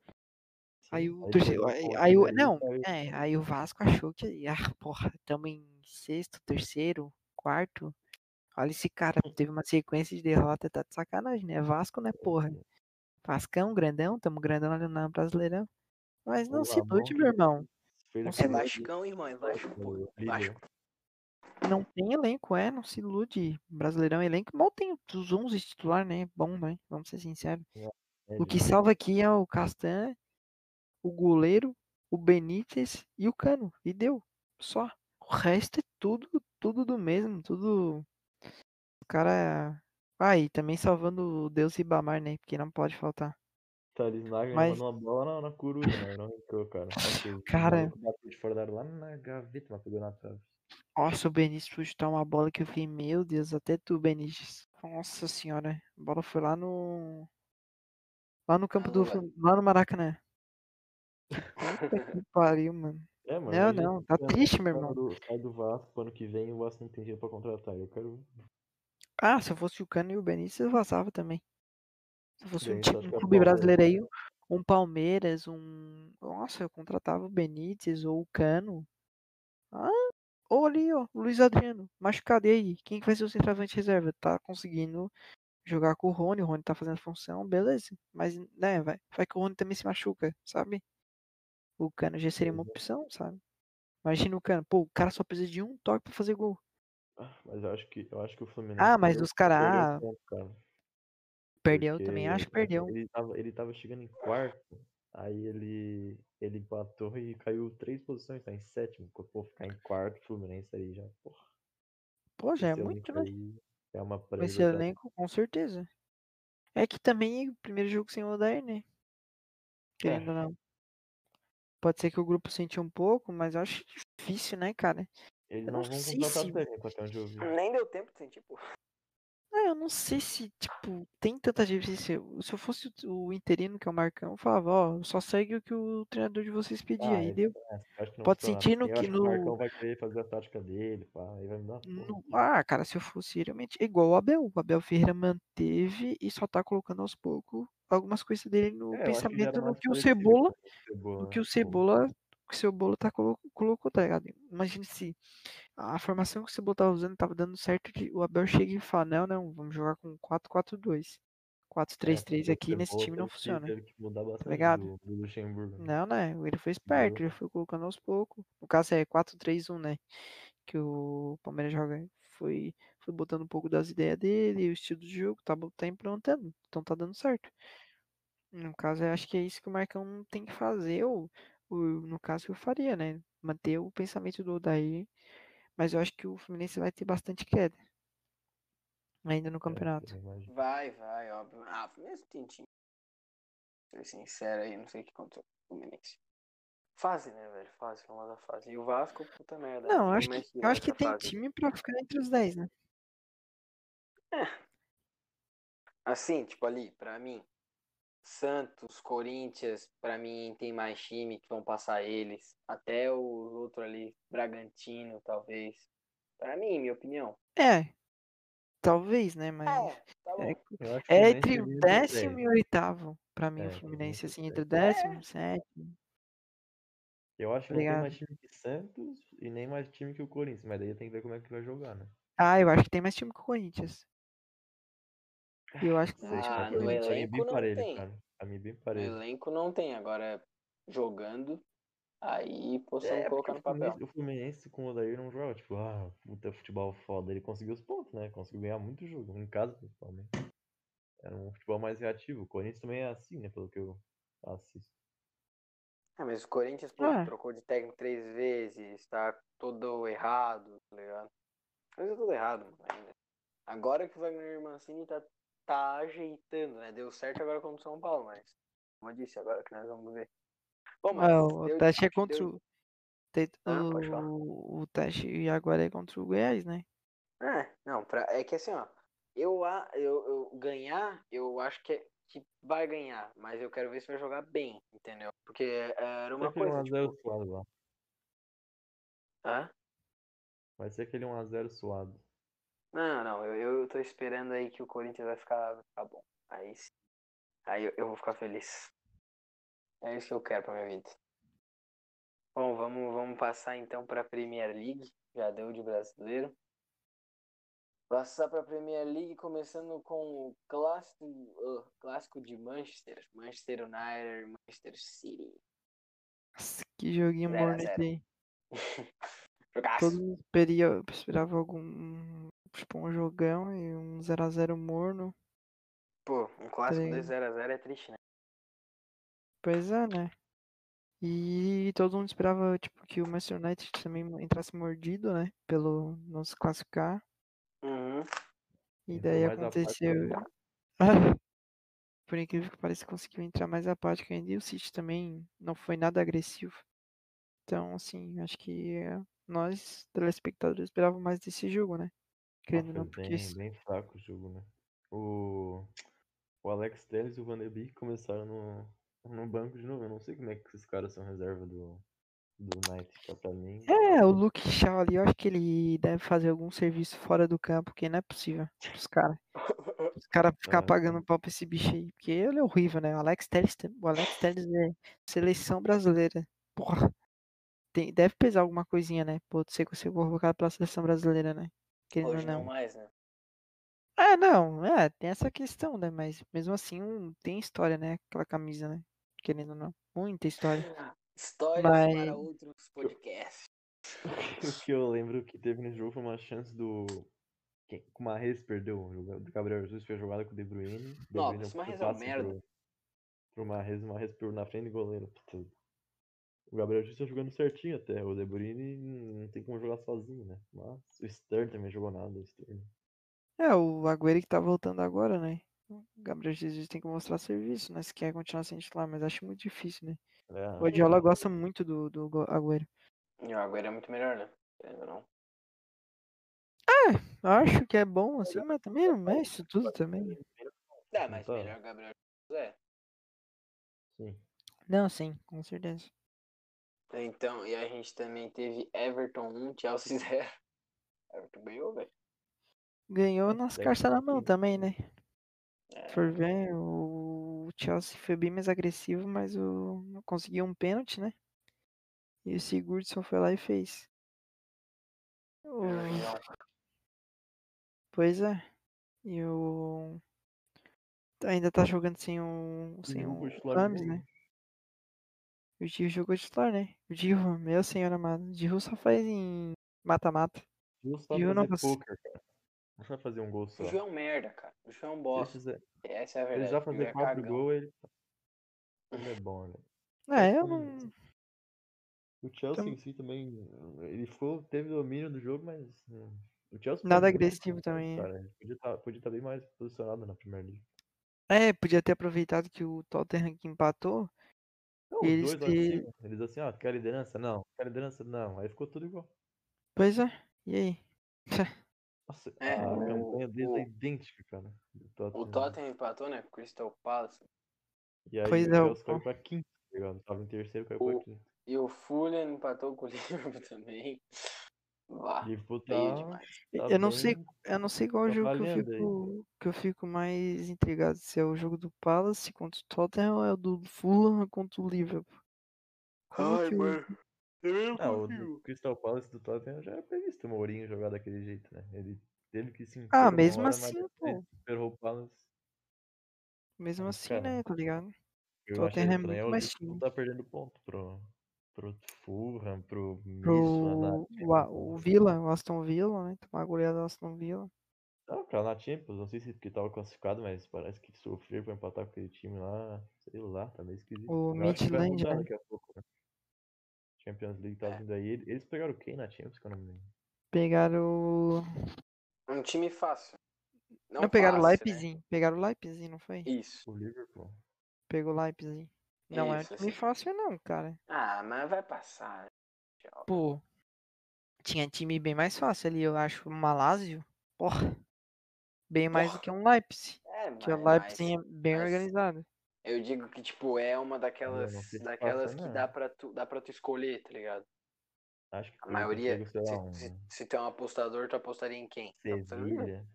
Aí o Aí torcedor. Aí, aí o, aí, não, é, aí o Vasco achou que. Ah, porra, tamo em sexto, terceiro, quarto. Olha esse cara, teve uma sequência de derrota, tá de sacanagem, né? Vasco, né, porra? Vascão, grandão, tamo grandão ali no Brasileirão. Mas não O se que meu irmão. Não É aquele lá. Vascão, irmão, é Vasco, pô. Vasco. Não tem elenco, é, não se ilude. Brasileirão, elenco mal tem os 11 titular, né? Bom, né? Vamos ser sinceros. O que salva aqui é o Castan, o goleiro, o Benítez e o Cano. E deu. Só. O resto é tudo, tudo do mesmo, tudo. O cara. Ah, e também salvando o Deus Ribamar, né? Porque não pode faltar. Thales Nagel Mas- mandou uma bola na, na coruja, né? Não entrou, cara. Cara. maluco bateu de fora da lá na gaveta, mas pegou na trave. Nossa, o Benítez foi chutar uma bola que eu fiquei, meu Deus, até tu, Benítez. Nossa senhora, a bola foi lá no. Lá no campo do. Caramba. Flu- Lá no Maracanã. Puta que pariu, mano. É, mano. Não, não, tá o Cano triste, meu irmão. Do, sai do Vasco, ano que vem o Vasco não tem dinheiro pra contratar. Eu quero. Ah, se eu fosse o Cano e o Benítez, eu vazava também. Se eu fosse um, Benítez, time, um é clube Palmeiras, brasileiro aí, um Palmeiras, um. Nossa, eu contratava o Benítez ou o Cano. Ah, ou ali, ó, Luiz Adriano, machucado e aí. Quem que vai ser o centroavante reserva? Tá conseguindo jogar com o Rony, o Rony tá fazendo função, beleza. Mas, né, vai, vai que o Rony também se machuca, sabe? O Cano já seria uma é. opção, sabe? Imagina o Cano, pô, o cara só precisa de um toque pra fazer gol. Ah, Mas eu acho que, eu acho que o Fluminense. Ah, mas os caras, ah, cara. perdeu Porque também, acho que perdeu. Ele tava, ele tava chegando em quarto, aí ele, ele empatou e caiu três posições, tá em sétimo. Pô, ficar em quarto, Fluminense aí já, porra. Pô, já é muito, né? é uma Com esse elenco, com certeza. É que também é o primeiro jogo sem o Odair, né? Querendo ou não. Pode ser que o grupo sente um pouco, mas eu acho difícil, né, cara? Eles Eu não não vão contratar se- técnico até onde eu vi. Nem deu tempo de sentir, pô. É, eu não sei se, tipo, tem tanta diferença. Se eu fosse o interino, que é o Marcão, eu falava, ó, só segue o que o treinador de vocês pedir Ah, aí, isso, deu. é, Pode funciona sentir no assim. Que que o Marcão no, vai querer fazer a tática dele, pá, aí vai me dar no- Ah, cara, se eu fosse realmente. É igual o Abel. O Abel Ferreira manteve e só tá colocando aos poucos algumas coisas dele no É, pensamento no que Cebola. o Cebola. No que o né? Cebola. Que o Cebola tá colo- colocou, tá ligado? Imagina se a formação que o Cebola tava usando tava dando certo. de- O Abel chega e fala: Não, não, vamos jogar com 4-4-2. É, 4-3-3 o aqui nesse time não funciona. Bastante ligado? do, do né? Não, né? Ele foi esperto, ele foi colocando aos poucos. No caso é 4-3-1, né? Que o Palmeiras joga. Foi, foi botando um pouco das ideias dele, o estilo de jogo, tá, tá implantando. Então tá dando certo. No caso, eu acho que é isso que o Marcão tem que fazer. Ou, no caso, eu faria, né? Manter o pensamento do Odair. Mas eu acho que o Fluminense vai ter bastante queda. Ainda no É, campeonato. Vai, vai, óbvio. Ah, mesmo tem time. Ser sincero aí, não sei o que aconteceu com o Fluminense. Fase, né, velho? Fase, famosa fase. E o Vasco, puta merda. Não, acho que, eu acho que tem fase. time pra ficar entre os 10, né? Assim, tipo ali, pra mim, Santos, Corinthians, pra mim tem mais time que vão passar eles. Até o outro ali, Bragantino, talvez. Pra mim, minha opinião. É. Talvez, né? Mas. É, tá. É, É entre o décimo 10. e o oitavo, pra mim, É, o Fluminense, assim, entre o décimo e o sétimo. Eu acho que não tem mais time que Santos e nem mais time que o Corinthians, mas daí tem que ver como é que vai jogar, né? Ah, eu acho que tem mais time que o Corinthians. E eu acho que time Ah, no é bem elenco não parelho, tem. cara. Pra mim é bem No parelho. elenco não tem, agora jogando, aí possamos É, porque colocar no papel. O Fluminense com o Odair não joga, tipo, ah, puta futebol foda. Ele conseguiu os pontos, né? Conseguiu ganhar muito jogo, em casa principalmente. Era um futebol mais reativo. O Corinthians também é assim, né? Pelo que eu assisto. Ah, mas o Corinthians, pô, Ah. trocou de técnico três vezes, tá todo errado, tá ligado? Coisa tudo errado, mano, ainda. Agora que o Wagner Mancini tá, tá ajeitando, né? Deu certo agora contra o São Paulo, mas, como eu disse, agora que nós vamos ver. Bom, mas Ah, o deu- teste é deu- contra o. te- Ah. O, o teste agora é contra o Goiás, né? É, não, pra, é que assim, ó, eu, a- eu, eu ganhar, eu acho que, é- que vai ganhar, mas eu quero ver se vai jogar bem, entendeu? Porque é, era uma Vai ser aquele coisa, 1x0 tipo, suado lá. hã? Vai ser aquele 1x0 suado. Não, não, eu, eu tô esperando aí que o Corinthians vai ficar, vai ficar bom. Aí, sim. aí eu, eu vou ficar feliz. É isso que eu quero pra minha vida. Bom, vamos, vamos passar então pra Premier League. Já deu de brasileiro. Passar pra Premier League, começando com o clássico, uh, clássico de Manchester. Manchester United, Manchester City. Nossa, que joguinho morno esse aí. Todo mundo esperia, esperava algum. Tipo, um jogão e um 0x0 morno. Pô, um clássico de Três. 0x0 é triste, né? Pois é, né? E todo mundo esperava, tipo, que o Manchester United também entrasse mordido, né? Pelo não se classificar. Uhum. E daí aconteceu. Por incrível que pareça, conseguiu entrar mais apático ainda. E o City também não foi nada agressivo. Então, assim, acho que eh, nós, telespectadores, esperávamos mais desse jogo, né? Querendo não, porque. bem, bem fraco o jogo, né? O, o Alex Telles e o Van der Beek começaram no, no banco de novo. Eu não sei como é que esses caras são reserva do, do. Tá pra mim. É, o Luke Shaw ali, eu acho que ele deve fazer algum serviço fora do campo, porque não é possível. Os caras. Os caras ficar É, pagando pau pra esse bicho aí. Porque ele é horrível, né? O Alex Telles, o Alex Telles é seleção brasileira. Porra. Tem, deve pesar alguma coisinha, né? Pô, ser você convocado pela seleção brasileira, né? Querendo ou Hoje não não. mais, né? É, não, é, tem essa questão, né? Mas mesmo assim, um, tem história, né? Aquela camisa, né? Querendo ou não. Muita história. Histórias Mas- para outros podcasts. O que eu lembro que teve no jogo foi uma chance do. Quem? O Marres perdeu. o Do Gabriel Jesus fez jogada com o De Bruyne. Nossa, Mahrez foi é um passe merda. Pro, pro Marres, o Marres pegou na frente do goleiro. Puta. O Gabriel Jesus tá jogando certinho até. O De Bruyne não tem como jogar sozinho, né? Mas o Stern também jogou nada. O Stern. É, o Agüero que tá voltando agora, né? O Gabriel Jesus tem que mostrar serviço, né? Se quer continuar sendo titular, mas acho muito difícil, né? É, O Guardiola gosta muito do, do Agüero. E o Agüero é muito melhor, né? Ou não. Acho que é bom, assim, mas também não é isso tudo também. Ah, mas tá. melhor Gabriel Jesus é. Sim. Não, sim, com certeza. Então, e a gente também teve Everton 1, Chelsea 0. Everton ganhou, velho. Ganhou nas Deve cartas na mão também, né? É, Se for ver, o Chelsea foi bem mais agressivo, mas o... conseguiu um pênalti, né? E o Sigurdsson foi lá e fez. O- legal. Pois é. E o. Ainda tá jogando sem o. Sem o Rames, né? O Gil jogou titular, né? O Gil, meu senhor amado. O Gil só faz em mata-mata. Sabe Gil não poker, cara. Não sabe fazer um gol só. O Gil é um merda, cara. O Gil é um bosta. fizer- Essa é a se ele verdade. já O fazer é quatro gols, ele... ele é bom, né? É, eu não. O Chelsea Tam- em si também, ele ficou, teve domínio do jogo, mas hum, o Chelsea Nada foi muito agressivo também, é. Cara. Podia estar podia tá bem mais posicionado na Premier League. É, podia ter aproveitado que o Tottenham que empatou. Não, Eles os dois ter- cima, eles assim, ó, quer liderança? Não. Quer liderança? Não. Aí ficou tudo igual. Pois é. E aí? Nossa, É, a o- campanha deles o- é idêntica, cara. do O Tottenham empatou, né? Com o Crystal Palace. E aí Pois o é, Chelsea caiu pra quinto, tá ligado? Tava em terceiro, caiu pra O- quinto. E o Fulham empatou com o Liverpool também. Feio tá, tá eu não sei, eu não sei qual jogo que eu aí. fico, que eu fico mais intrigado, se é o jogo do Palace contra o Tottenham ou é o do Fulham contra o Liverpool. Como Ai, que o- mano. Eu não Ah, o Crystal Palace do Tottenham já é previsto o Mourinho jogar daquele jeito, né? Ele teve que se Ah, mesmo hora, assim, pô. o Palace. Mesmo assim, cara, né, tá ligado? Tottenham é estranho muito mais time. tá perdendo ponto pro, pro Fulham, pro Pro o, o Villa, o Aston Villa, né? Tomar a goleada do Aston Villa. Não, cara, na Champions, não sei se porque tava classificado, mas parece que sofrer pra empatar com aquele time lá, sei lá, tá meio esquisito. O Midland, né? daqui a pouco, né? Champions League tá É. vindo aí. Ele- Eles pegaram quem na Champions, que eu não me lembro? Pegaram. Um time fácil. Não, Não, pegaram o né? Leipzig. Pegaram o Leipzig, não foi? Isso. O Liverpool. Pegou o Leipzig. Não é Isso, um time assim. fácil, não, cara. Ah, mas vai passar. Pô, tinha time bem mais fácil ali, eu acho. O Malásio, porra. Bem mais do Porra. que um Leipzig. É, Que o mas, Leipzig mas é bem mas- organizado. eu digo que, tipo, é uma daquelas, daquelas passa, que dá pra, tu, dá pra tu escolher, tá ligado? Acho que A maioria, consigo, se, um se, se tu é um apostador, tu apostaria em quem? Liverpool. Sevilha.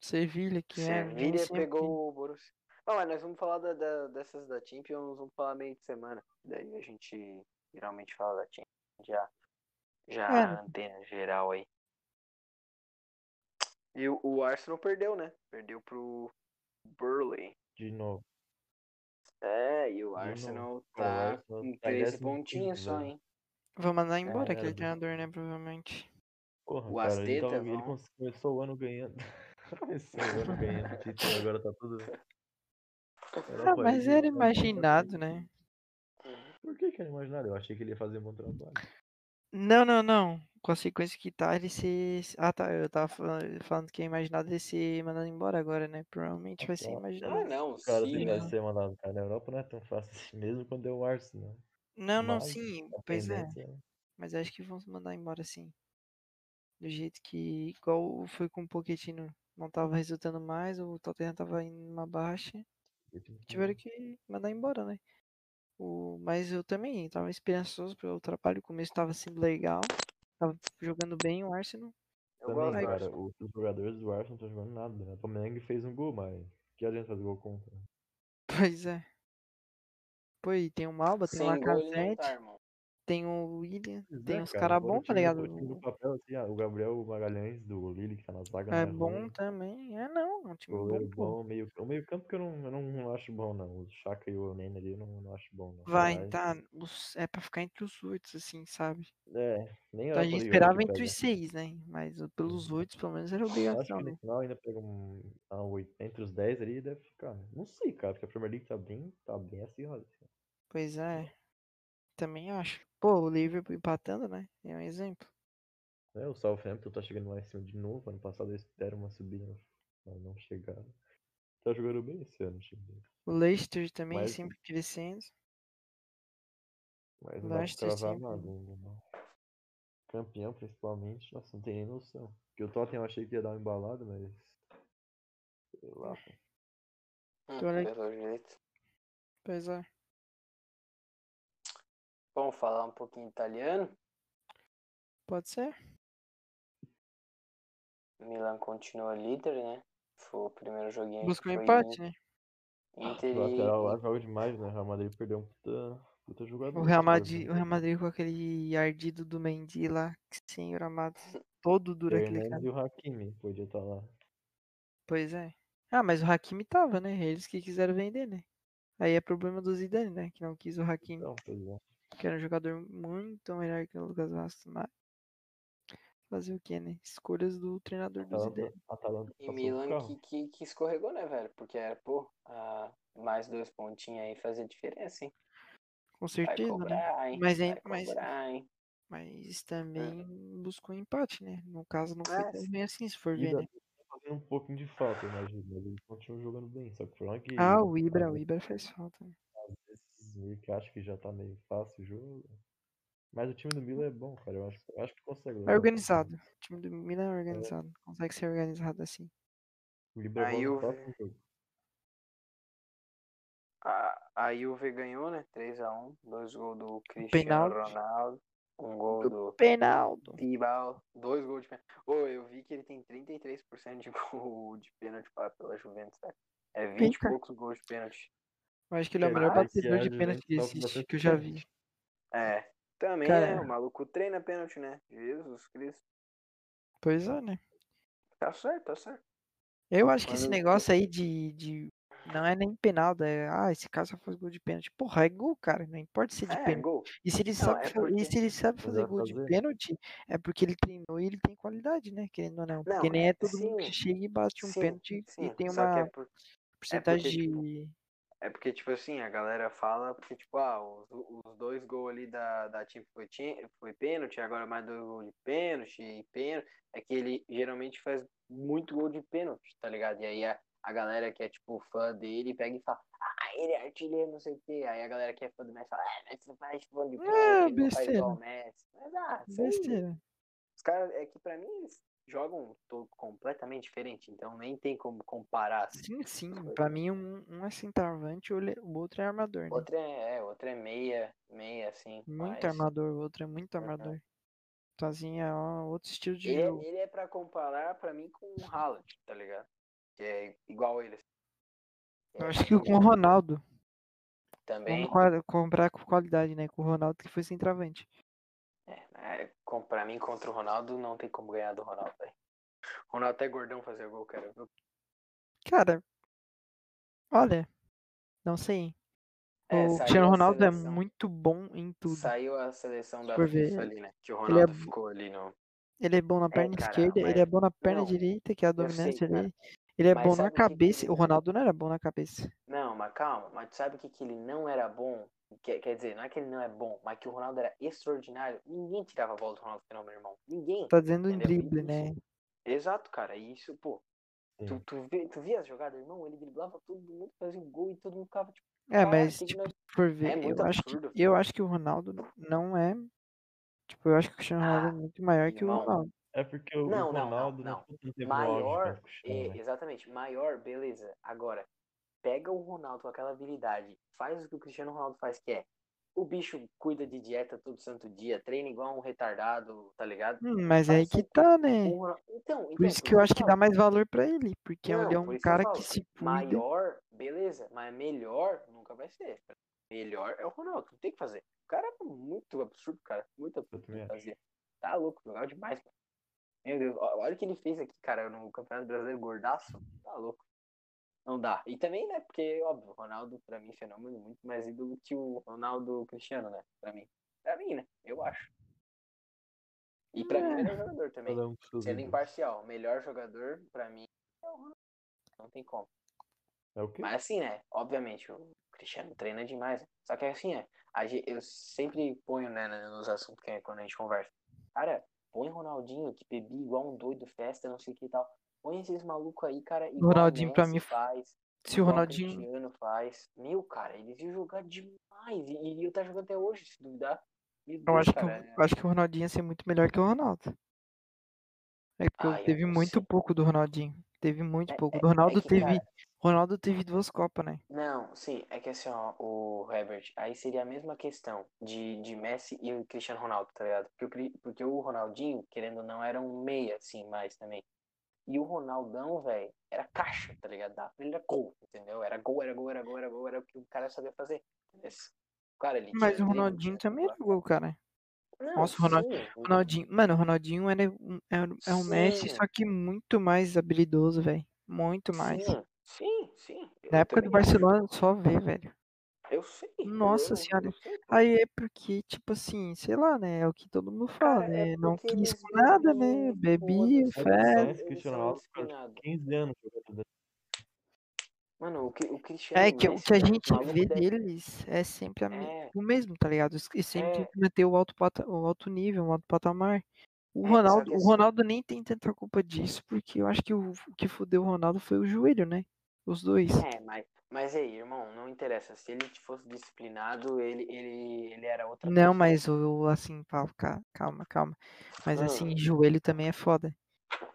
Sevilha, que é. vem Sevilha sempre- pegou o Borussia. Não, mas nós vamos falar da, da- dessas da Champions, vamos falar meio de semana. Daí a gente geralmente fala da Champions. Já, já É. a antena geral aí. E o, o Arsenal perdeu, né? Perdeu pro Burley. De novo. É, e o. Arsenal o tá Arsenal com tá em 13 décimo pontinhos só, hein? Vou mandar embora aquele merda. treinador, né? Provavelmente. Porra, O cara, Asteta, tava, ele começou o ano ganhando. começou o ano ganhando título, agora tá tudo. Era Ah, mas era imaginado, né? Por que que era imaginado? Eu achei que ele ia fazer um bom trabalho. Não, não, não. Com a sequência que tá, ele ser. Ah, tá. Eu tava falando, falando que é imaginado ele ser mandado embora agora, né? Provavelmente vai ser imaginado. Ah, não, O cara sim, sempre né? vai ser mandado, cara. Na Europa não é tão fácil assim, mesmo quando é o Arsenal. Não, não, Mas sim. Pois é. tendência é. Mas acho que vão se mandar embora sim. Do jeito que, igual foi com o Pochettino, não tava resultando mais, o Tottenham tava indo numa baixa, tiveram que mandar embora, né? O, mas eu também tava esperançoso pelo trabalho, o começo tava sendo legal, tava jogando bem o Arsenal. Eu Também, cara, os, os jogadores do Arsenal não estão jogando nada, né? O Flamengo fez um gol, mas que adianta fazer gol contra? Pois é. Pô, e tem o Malba, tem o Sem tá, Lacazette. Tem o William, Pois tem é, cara, caras bons, tá ligado? Do papel, assim, ah, o Gabriel Magalhães do Lille, que tá na zaga, É é bom ruim. também. É não, é um time bom, bom, meio, o meio campo que eu não, eu não acho bom, não. O Chaka e o Nene ali eu não, não acho bom, não. Vai, Mas, tá. os- É pra ficar entre os oito, assim, sabe? É, nem Então, a gente esperava entre pega. os seis, né? Mas pelos Uhum. oito, pelo menos, era obrigação, né? no final ainda pega um, a oito- entre os 10 ali deve ficar. Não sei, cara, porque a Premier League tá bem, tá bem acirrada. assim. Pois é. Também acho. Pô, o Liverpool empatando, né? É um exemplo. É, o Southampton tá chegando lá em cima de novo. Ano passado eles deram uma subida, mas não chegaram. Tá jogando bem esse ano, o time. O Leicester também Mas- sempre crescendo. Mas não dá pra Leicester cravar sempre- nada não. campeão principalmente, nossa, não tem nem noção. Porque o Tottenham eu achei que ia dar uma embalada, mas. Sei lá, pô. Hum, jeito. Pois é. Vamos falar um pouquinho italiano. Pode ser? Milan continua líder, né? Foi o primeiro joguinho. Buscou um empate, né? Inter O lateral lá joga demais, né? O Real Madrid perdeu um puta, puta jogador. O Real, por Madrid, o Real Madrid com aquele ardido do Mendy lá, senhor amado. Todo duro aquele cara. e o Hakimi podia estar lá. Pois é. Ah, mas o Hakimi tava, né? Eles que quiseram vender, né? Aí é problema do Zidane, né? Que não quis o Hakimi, Então, pois é. Que era um jogador muito melhor que o Lucas Vasco. Mas fazer o que, né? Escolhas do treinador do Zidane. Atalanta E Milan que, que, que escorregou, né, velho? Porque era, pô, ah, mais dois pontinhos aí fazia diferença, hein? Com certeza, né? cobrar, hein? Mas, é, Vai mas, cobrar, hein? mas também buscou empate, né? No caso, não foi É, tão bem assim, se for ver, né? tá fazendo um pouquinho de falta, imagina. Mas eles continuam jogando bem. Só que o problema é que. Ah, o Ibra, às o Ibra faz falta. né? vezes meio que acho que já tá meio fácil o jogo. Mas o time do Milan é bom, cara. Eu acho, eu acho que consegue. É organizado. O time do Milan é organizado. Consegue ser organizado assim. O Ibra Aí volta no eu próximo jogo. A, a Juve ganhou, né? 3x1. Dois gols do Cristiano penalti. Ronaldo. Um gol do Penaldo. Tibal. Dois gols de pênalti. Ô, eu vi que ele tem 33% de gol de pênalti pela Juventus, né? É 20 e poucos gols de pênalti. Eu acho que ele é o melhor batedor de pênalti que existe, que eu já vi. É. Também, Cara- né? O maluco treina pênalti, né? Jesus Cristo. Pois é, né? Tá certo, tá certo. Eu acho que esse negócio aí de, de. Não é nem penal, é. Ah, esse cara só faz gol de pênalti. Porra, é gol, cara. Não importa se é de É, pênalti. gol. E se ele Não, sabe, é fa- e porque- se ele sabe fazer gol de fazer. pênalti, é porque ele treinou e ele tem qualidade, né? Querendo ou não. Não, Porque nem é todo mundo sim, que chega e bate um sim, pênalti Sim, e tem que é uma por- porcentagem tipo, de. É porque, tipo assim, a galera fala porque, tipo, ah, os, os dois gols ali da, da time foi, foi pênalti, agora mais dois gols de pênalti e pênalti. É que ele geralmente faz muito gol de pênalti, tá ligado? E aí a, a galera que é, tipo, fã dele pega e fala, ah, ele é artilheiro, não sei o quê. Aí a galera que é fã do Messi fala, ah, Messi não faz gol de pênalti, É, não faz igual o. Messi. Mas, ah, Besteira. os caras, é que pra mim eles jogam todo completamente diferente, então nem tem como comparar. assim. Sim, sim. Pra mim, um, um é centroavante e o outro é armador, né? Outra é, é, outra é meia, meia, assim. Muito mais- armador, o outro é muito armador. Sozinho é outro estilo de Ele é, jogo. ele é pra comparar pra mim com o Haaland, tá ligado? Que é igual ele. Eu É, acho que com o Ronaldo. Também, Vamos comprar com qualidade, né? Com o Ronaldo que foi centroavante. é, é, com- pra mim, contra o Ronaldo, não tem como ganhar do Ronaldo, velho. Ronaldo até gordão fazer gol, cara. Cara, olha, não sei. É, o Cristiano Ronaldo é muito bom em tudo. Saiu a seleção da FIFA ali, né? Que o ele é Ronaldo bo- ficou ali no... Ele é bom na perna cara, esquerda, ele mas- é bom na perna não, direita, que é a sei, dominância cara. ali. Ele é Mas bom na que que cabeça. ele- O Ronaldo não era bom na cabeça. Não, mas calma, mas tu sabe o que, que ele não era bom? Quer, quer dizer, não é que ele não é bom, mas que o Ronaldo era extraordinário. Ninguém tirava a bola do Ronaldo Fenômeno, meu irmão. Ninguém. Tá dizendo em drible, Isso. né? Exato, cara. E isso, pô, tu, Sim. tu, vê, tu via as jogadas, irmão? Ele driblava todo mundo, fazia um gol e todo mundo ficava tipo, É, mas, que que tipo, nós- for ver, muito eu acho que absurdo. eu acho que o Ronaldo não é. Tipo, eu acho que o Cristiano Ronaldo é Ah, muito maior que o irmão, Ronaldo. É porque o Não, o não, não, Ronaldo não. auge maior. é, né? exatamente, maior, beleza. Agora, pega o Ronaldo com aquela habilidade, faz o que o Cristiano Ronaldo faz, que é. O bicho cuida de dieta todo santo dia, treina igual um retardado, tá ligado? Hum, mas é Faz aí que tá, né? Ronaldo- Então, então, Por isso que eu acho que dá mais valor pra ele, porque Não, ele é um cara que falo, se cuida. Maior, beleza, mas melhor nunca vai ser. Melhor é o Ronaldo, não tem que fazer. O cara é muito absurdo, cara. Muito absurdo que fazer. Tá louco, jogava demais, mano. Meu Deus, olha o que ele fez aqui, cara, no Campeonato Brasileiro Gordaço. Tá louco. Não dá. E também, né, porque, óbvio, o Ronaldo, pra mim, fenômeno muito mais ídolo que o Ronaldo Cristiano, né? Pra mim. Pra mim, né? Eu acho. E pra mim, É. melhor jogador também. Sendo imparcial, melhor jogador, pra mim, é o Ronaldo. Não tem como. É o quê? Mas assim, né? Obviamente, o Cristiano treina demais. né? Só que assim, é. ge- Eu sempre ponho, né, nos assuntos que é quando a gente conversa. Cara, põe Ronaldinho, que bebia igual um doido, festa, não sei o que e tal. Põe esses malucos aí, cara, igual Ronaldinho, o pra mim, faz. Se o Ronaldinho. Cristiano faz. Meu, cara, eles iam jogar demais. E, e eu tá jogando até hoje, se duvidar. Meu Eu Deus, acho que, o- cara. eu acho que o Ronaldinho ia ser muito melhor que o Ronaldo. É porque Ah, ia teve muito pouco do Ronaldinho. Teve muito É- pouco. é- Do Ronaldo é que, teve. cara, Ronaldo teve duas Copas, né? Não, sim, é que assim, ó, o Herbert, aí seria a mesma questão de, de Messi e o Cristiano Ronaldo, tá ligado? Porque o, porque o Ronaldinho, querendo ou não, era um meia, assim, mais também. E o Ronaldão, velho, era caixa, tá ligado? Dava pra ele era gol, entendeu? Era gol, era gol, era gol, era gol, era o que o cara sabia fazer. entendeu? Cara, ele Mas o Ronaldinho também era gol, cara. Não, Nossa, o Ronald- sim, Ronaldinho. Mano, o Ronaldinho era um, é, um- é um Messi, só que muito mais habilidoso, velho. Muito mais. sim, sim, sim. Na época do também acho. Barcelona, só vê, velho. Eu sei. Nossa eu- senhora. eu sei. Aí é porque, tipo assim, sei lá, né? É o que todo mundo fala, é né? Não porque quis nada, né? Mas festa. disciplinados. 15 anos desse. Mano, o, que, o Cristiano É que o que a velho, gente vê deles é sempre É. o mesmo, tá ligado? E sempre É. manter o alto, pata- o alto nível, o alto patamar. O É, Ronaldo, o Ronaldo nem tem tanta culpa disso, porque eu acho que o, o que fudeu o Ronaldo foi o joelho, né? Os dois. É, mas, mas aí, irmão, não interessa. Se ele fosse disciplinado, ele, ele, ele era outra Não, pessoa. mas o assim, Paulo, calma, calma. Mas Hum. assim, joelho também é foda.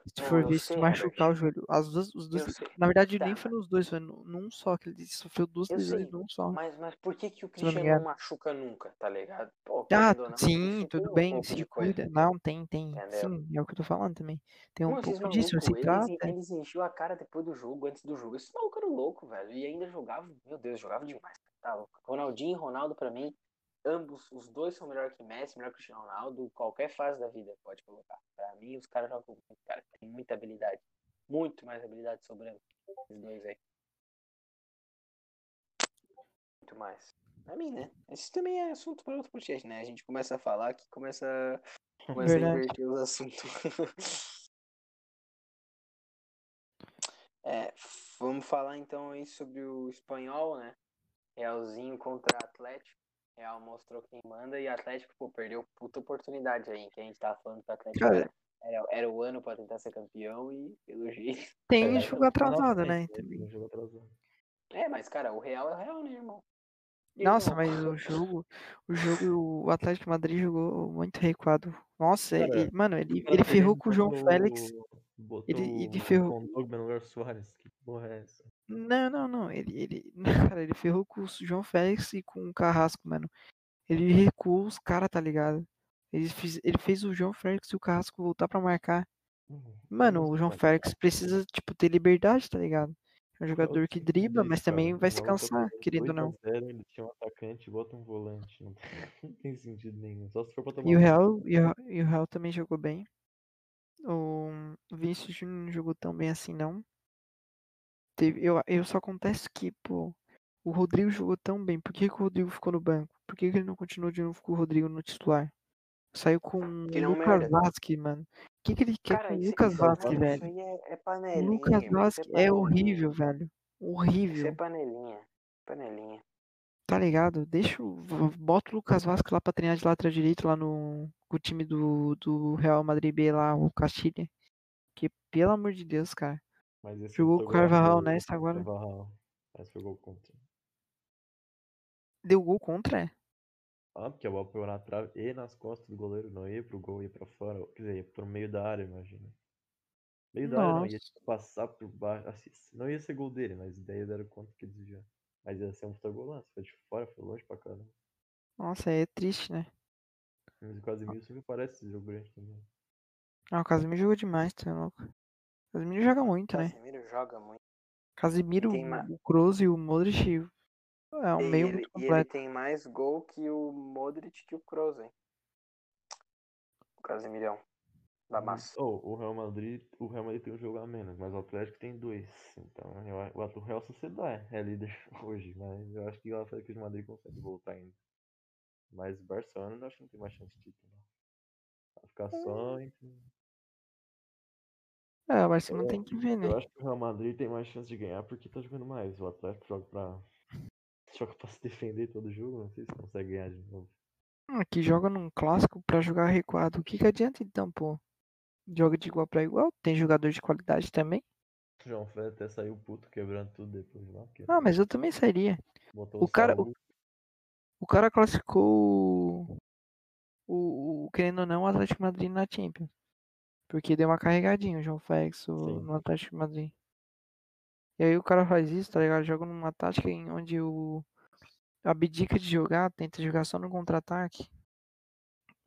Se tu for ver, se tu machucar o joelho, as duas, os dois, na verdade Tá, nem foi nos dois, foi num só, que ele sofreu duas Eu lesões num só. Mas, mas por que, que o Se não não machuca nunca, tá ligado? Pô, Ah, não, sim, tudo um bem, se cuida. Não, tem, tem. Entendeu? Sim, é o que eu tô falando também. Tem um pouco disso, malucos, se trata. eles enchiam a cara depois do jogo, antes do jogo. Esses malucos eram loucos, velho. E ainda jogavam, meu Deus, jogavam demais. Tá louco. Ronaldinho e Ronaldo, pra mim, ambos, os dois são melhor que Messi, melhor que Cristiano Ronaldo, qualquer fase da vida pode colocar. Pra mim, os caras jogam muito, cara. Tem muita habilidade. Muito mais habilidade sobrando. Esses dois aí. Muito mais. Pra mim, né? Esse também é assunto para outro podcast, né? A gente começa a falar que começa, começa a inverter os assuntos. É, vamos falar então aí sobre o espanhol, né? Realzinho contra Atlético. Real mostrou quem manda e Atlético, pô, perdeu puta oportunidade aí, que a gente tava falando que o Atlético Cara, era, era, era o ano pra tentar ser campeão e pelo jeito. tem É, jogo atrasado, né? Também. Tem jogo atrasado. É, mas cara, o Real é o Real, né, irmão? Nossa, mas o jogo, o jogo, o Atlético de Madrid jogou muito recuado. Nossa, Cara, ele, mano, ele, O ele ferrou com o João botou- Félix. Botou Ele- ele o ferrou- lugar do Soares. Que porra é essa? Não, não, não. Ele, ele, cara, ele ferrou com o João Félix e com o Carrasco, mano. Ele recuou os caras, tá ligado? Ele fez, ele fez o João Félix e o Carrasco voltar pra marcar. Uhum. Mano, o João Félix precisa, tipo, ter liberdade, tá ligado? É um jogador que dribla, mas também vai se cansar, querendo ou 2 a não. 0, Ele tinha um atacante e bota um volante. Não tem, sentido nenhum. Só se for pra tomar E o um Real, e o, e o Real também jogou bem. O Vinícius Júnior não jogou tão bem assim, não. Teve, eu, eu só acontece que, pô, o Rodrigo jogou tão bem. Por que, que o Rodrigo ficou no banco? Por que, que ele não continuou de novo com o Rodrigo no titular? Saiu com o Que não Lucas merda. Vasquez, mano. O que, que ele quer Cara, com o Lucas Vasquez, isso velho? aí é, é O panelinha. Lucas isso Vasquez é panelinha. horrível, velho. Isso é Horrível. panelinha. Panelinha. Tá ligado? Deixa o. Bota o Lucas Vasquez lá pra treinar de lateral direito lá no. Com o time do, do Real Madrid B lá, o Castilha. Que, pelo amor de Deus, cara. Mas esse Jogou com o Carvajal nessa agora. Carvajal. Mas foi gol contra. Deu gol contra? é? Ah, porque a bola pegou na trave e nas costas do goleiro. Não ia pro gol, ia pra fora. Quer dizer, ia pro meio da área, imagina. Meio da área não, ia tipo, passar por baixo. Assim, não ia ser gol dele, mas daí deram conta que desviou. Mas ia ser um puta golaço. Foi de fora, foi longe pra caramba. Nossa, aí é triste, né? Mas o Casemiro sempre parece esse jogo grande também. Ah, o Casemiro jogou demais, tá louco? Casemiro joga muito, né? Casemiro joga muito. Casemiro, o Kroos e o Modric é um E meio ele, muito e ele completo. tem mais gol que o Modric que o Kroos, hein? O Casemirão. Da massa. Oh, o Real Madrid, o Real Madrid tem um jogo a menos, mas o Atlético tem dois. Então, eu, o Real Sociedade é líder hoje, mas eu acho que o Atlético de Madrid consegue voltar ainda. Mas o Barcelona eu acho que não tem mais chance de título. não. Vai ficar só entre... É, o Barcelona tem que ver, né? Eu acho que o Real Madrid tem mais chance de ganhar porque tá jogando mais. O Atlético joga pra. joga pra se defender todo jogo, não sei se consegue ganhar de novo. Ah, Que joga num clássico pra jogar recuado. O que que adianta então, pô? Joga de igual pra igual, tem jogador de qualidade também. O João Félix até saiu puto quebrando tudo depois lá. Porque Ah, mas eu também sairia. botou o cara-. O cara classificou o, o querendo ou não, o Atlético Madrid na Champions. Porque deu uma carregadinha o João Félix o- no Atlético de Madrid. E aí o cara faz isso, tá ligado? Joga numa tática em onde o abdica de jogar, tenta jogar só no contra-ataque.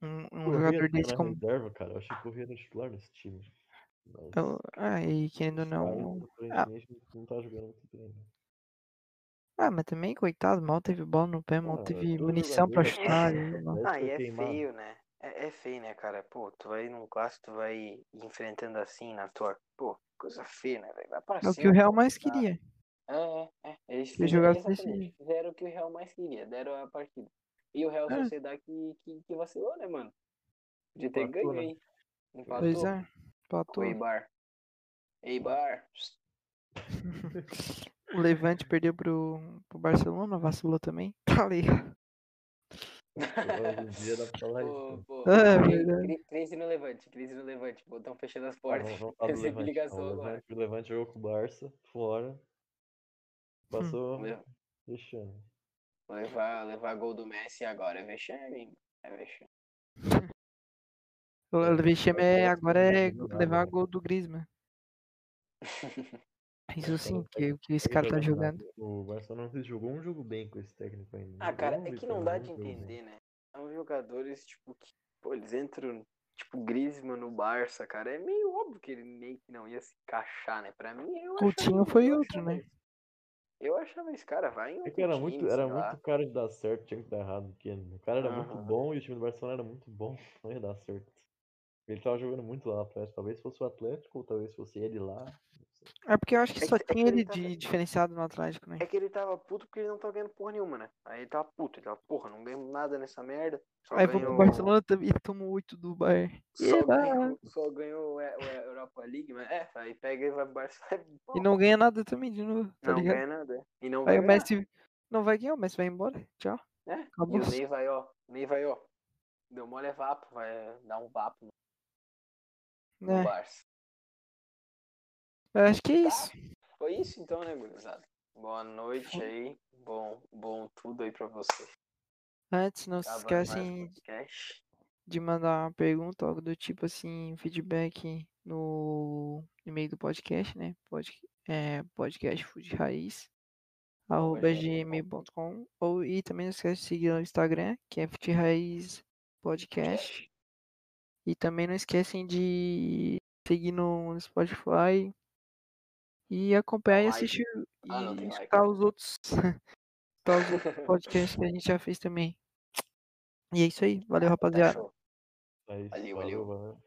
Um, um jogador tá desse como. reserva, cara. Eu achei que o Corrêa era titular desse time. Mas eu- Ah, e querendo ou não. Sainz, aparentemente, não tá jogando muito bem. né? Ah, mas também, coitado, mal teve bola no pé, mal Ah, teve munição pra chutar. é- Ah, e é feio, né? É, é feio, né, cara? Pô, tu vai num clássico, tu vai enfrentando assim na tua. Pô, coisa feia, né, velho? Vai pra É o que o Real mais tá? queria. É, é, é. Eles fizeram, fizeram o que o Real mais queria, deram a partida. E o Real É. Sociedade que, que, que vacilou, né, mano? De ter ganho né? aí. Empatou Pois é, empatou. Eibar. Eibar. O Levante perdeu pro, pro Barcelona, vacilou também. Tá ligado? Dia dá pra falar isso. Pô, né? pô, É, cri- verdade. cri- crise no Levante, crise no Levante. Pô, fechando as Ah, portas. vamos, vamos falar do Recebi Levante. ligação Não, agora. Levante, o Levante jogou com o Barça, fora. Passou Le- fechando. Levar, levar gol do Messi agora é vexame? É vexame. O É, vexame é, agora não é levar né? gol do Griezmann. Isso Barcelona sim, o que esse cara tá jogando. O Barcelona não jogou um jogo bem com esse técnico ainda. Ah, cara, é que não dá de bem. entender, né? São jogadores, tipo, que, pô, eles entram, tipo, Griezmann no Barça, cara. É meio óbvio que ele meio que não ia se encaixar, né? Pra mim, eu Coutinho achava, foi eu outro, achava né? Eu achava esse cara, vai em É que era time, muito, era muito cara de dar certo, tinha que dar errado. Porque o cara era muito Aham. bom e o time do Barcelona era muito bom, não ia dar certo. Ele tava jogando muito lá no Atlético. Talvez fosse o Atlético, ou talvez fosse ele lá. É porque eu acho que É só que- é tinha que ele ele tá- de diferenciado no Atlético, né? É que ele tava puto porque ele não tava ganhando porra nenhuma, né? Aí ele tava puto, ele tava, porra, não ganho nada nessa merda. Só Aí foi pro ganhou, Barcelona também e tomou 8 do Bayern. só ganhou, só ganhou E- Europa League, mas é, aí pega e vai pro Barça E não ganha nada também de novo, tá não ligado? ganha nada. é. E não Aí vai o ganhar. Messi não vai ganhar, o Messi vai embora. Tchau. É, Acabou. E o Ney vai, ó. O Ney vai, ó. Deu mole é vapo, vai dar um vapo no É, Barça. Eu acho que é Tá. isso. Foi isso então, né, gurizada? Boa noite aí. Bom, bom tudo aí pra vocês. Antes, não se Acabando um esquecem de mandar uma pergunta, algo do tipo assim, feedback no e-mail do podcast, né? Pod, é, podcast Food Raiz, Arroba gmail.com, ou e também não esquece de seguir no Instagram, que é Food Raiz Podcast. E também não esquecem de seguir no Spotify e acompanhar e assistir Ah, não e like. escutar os outros, escutar os outros podcasts que a gente já fez também. E é isso aí. Valeu, Tá rapaziada. É isso. Valeu, valeu. valeu.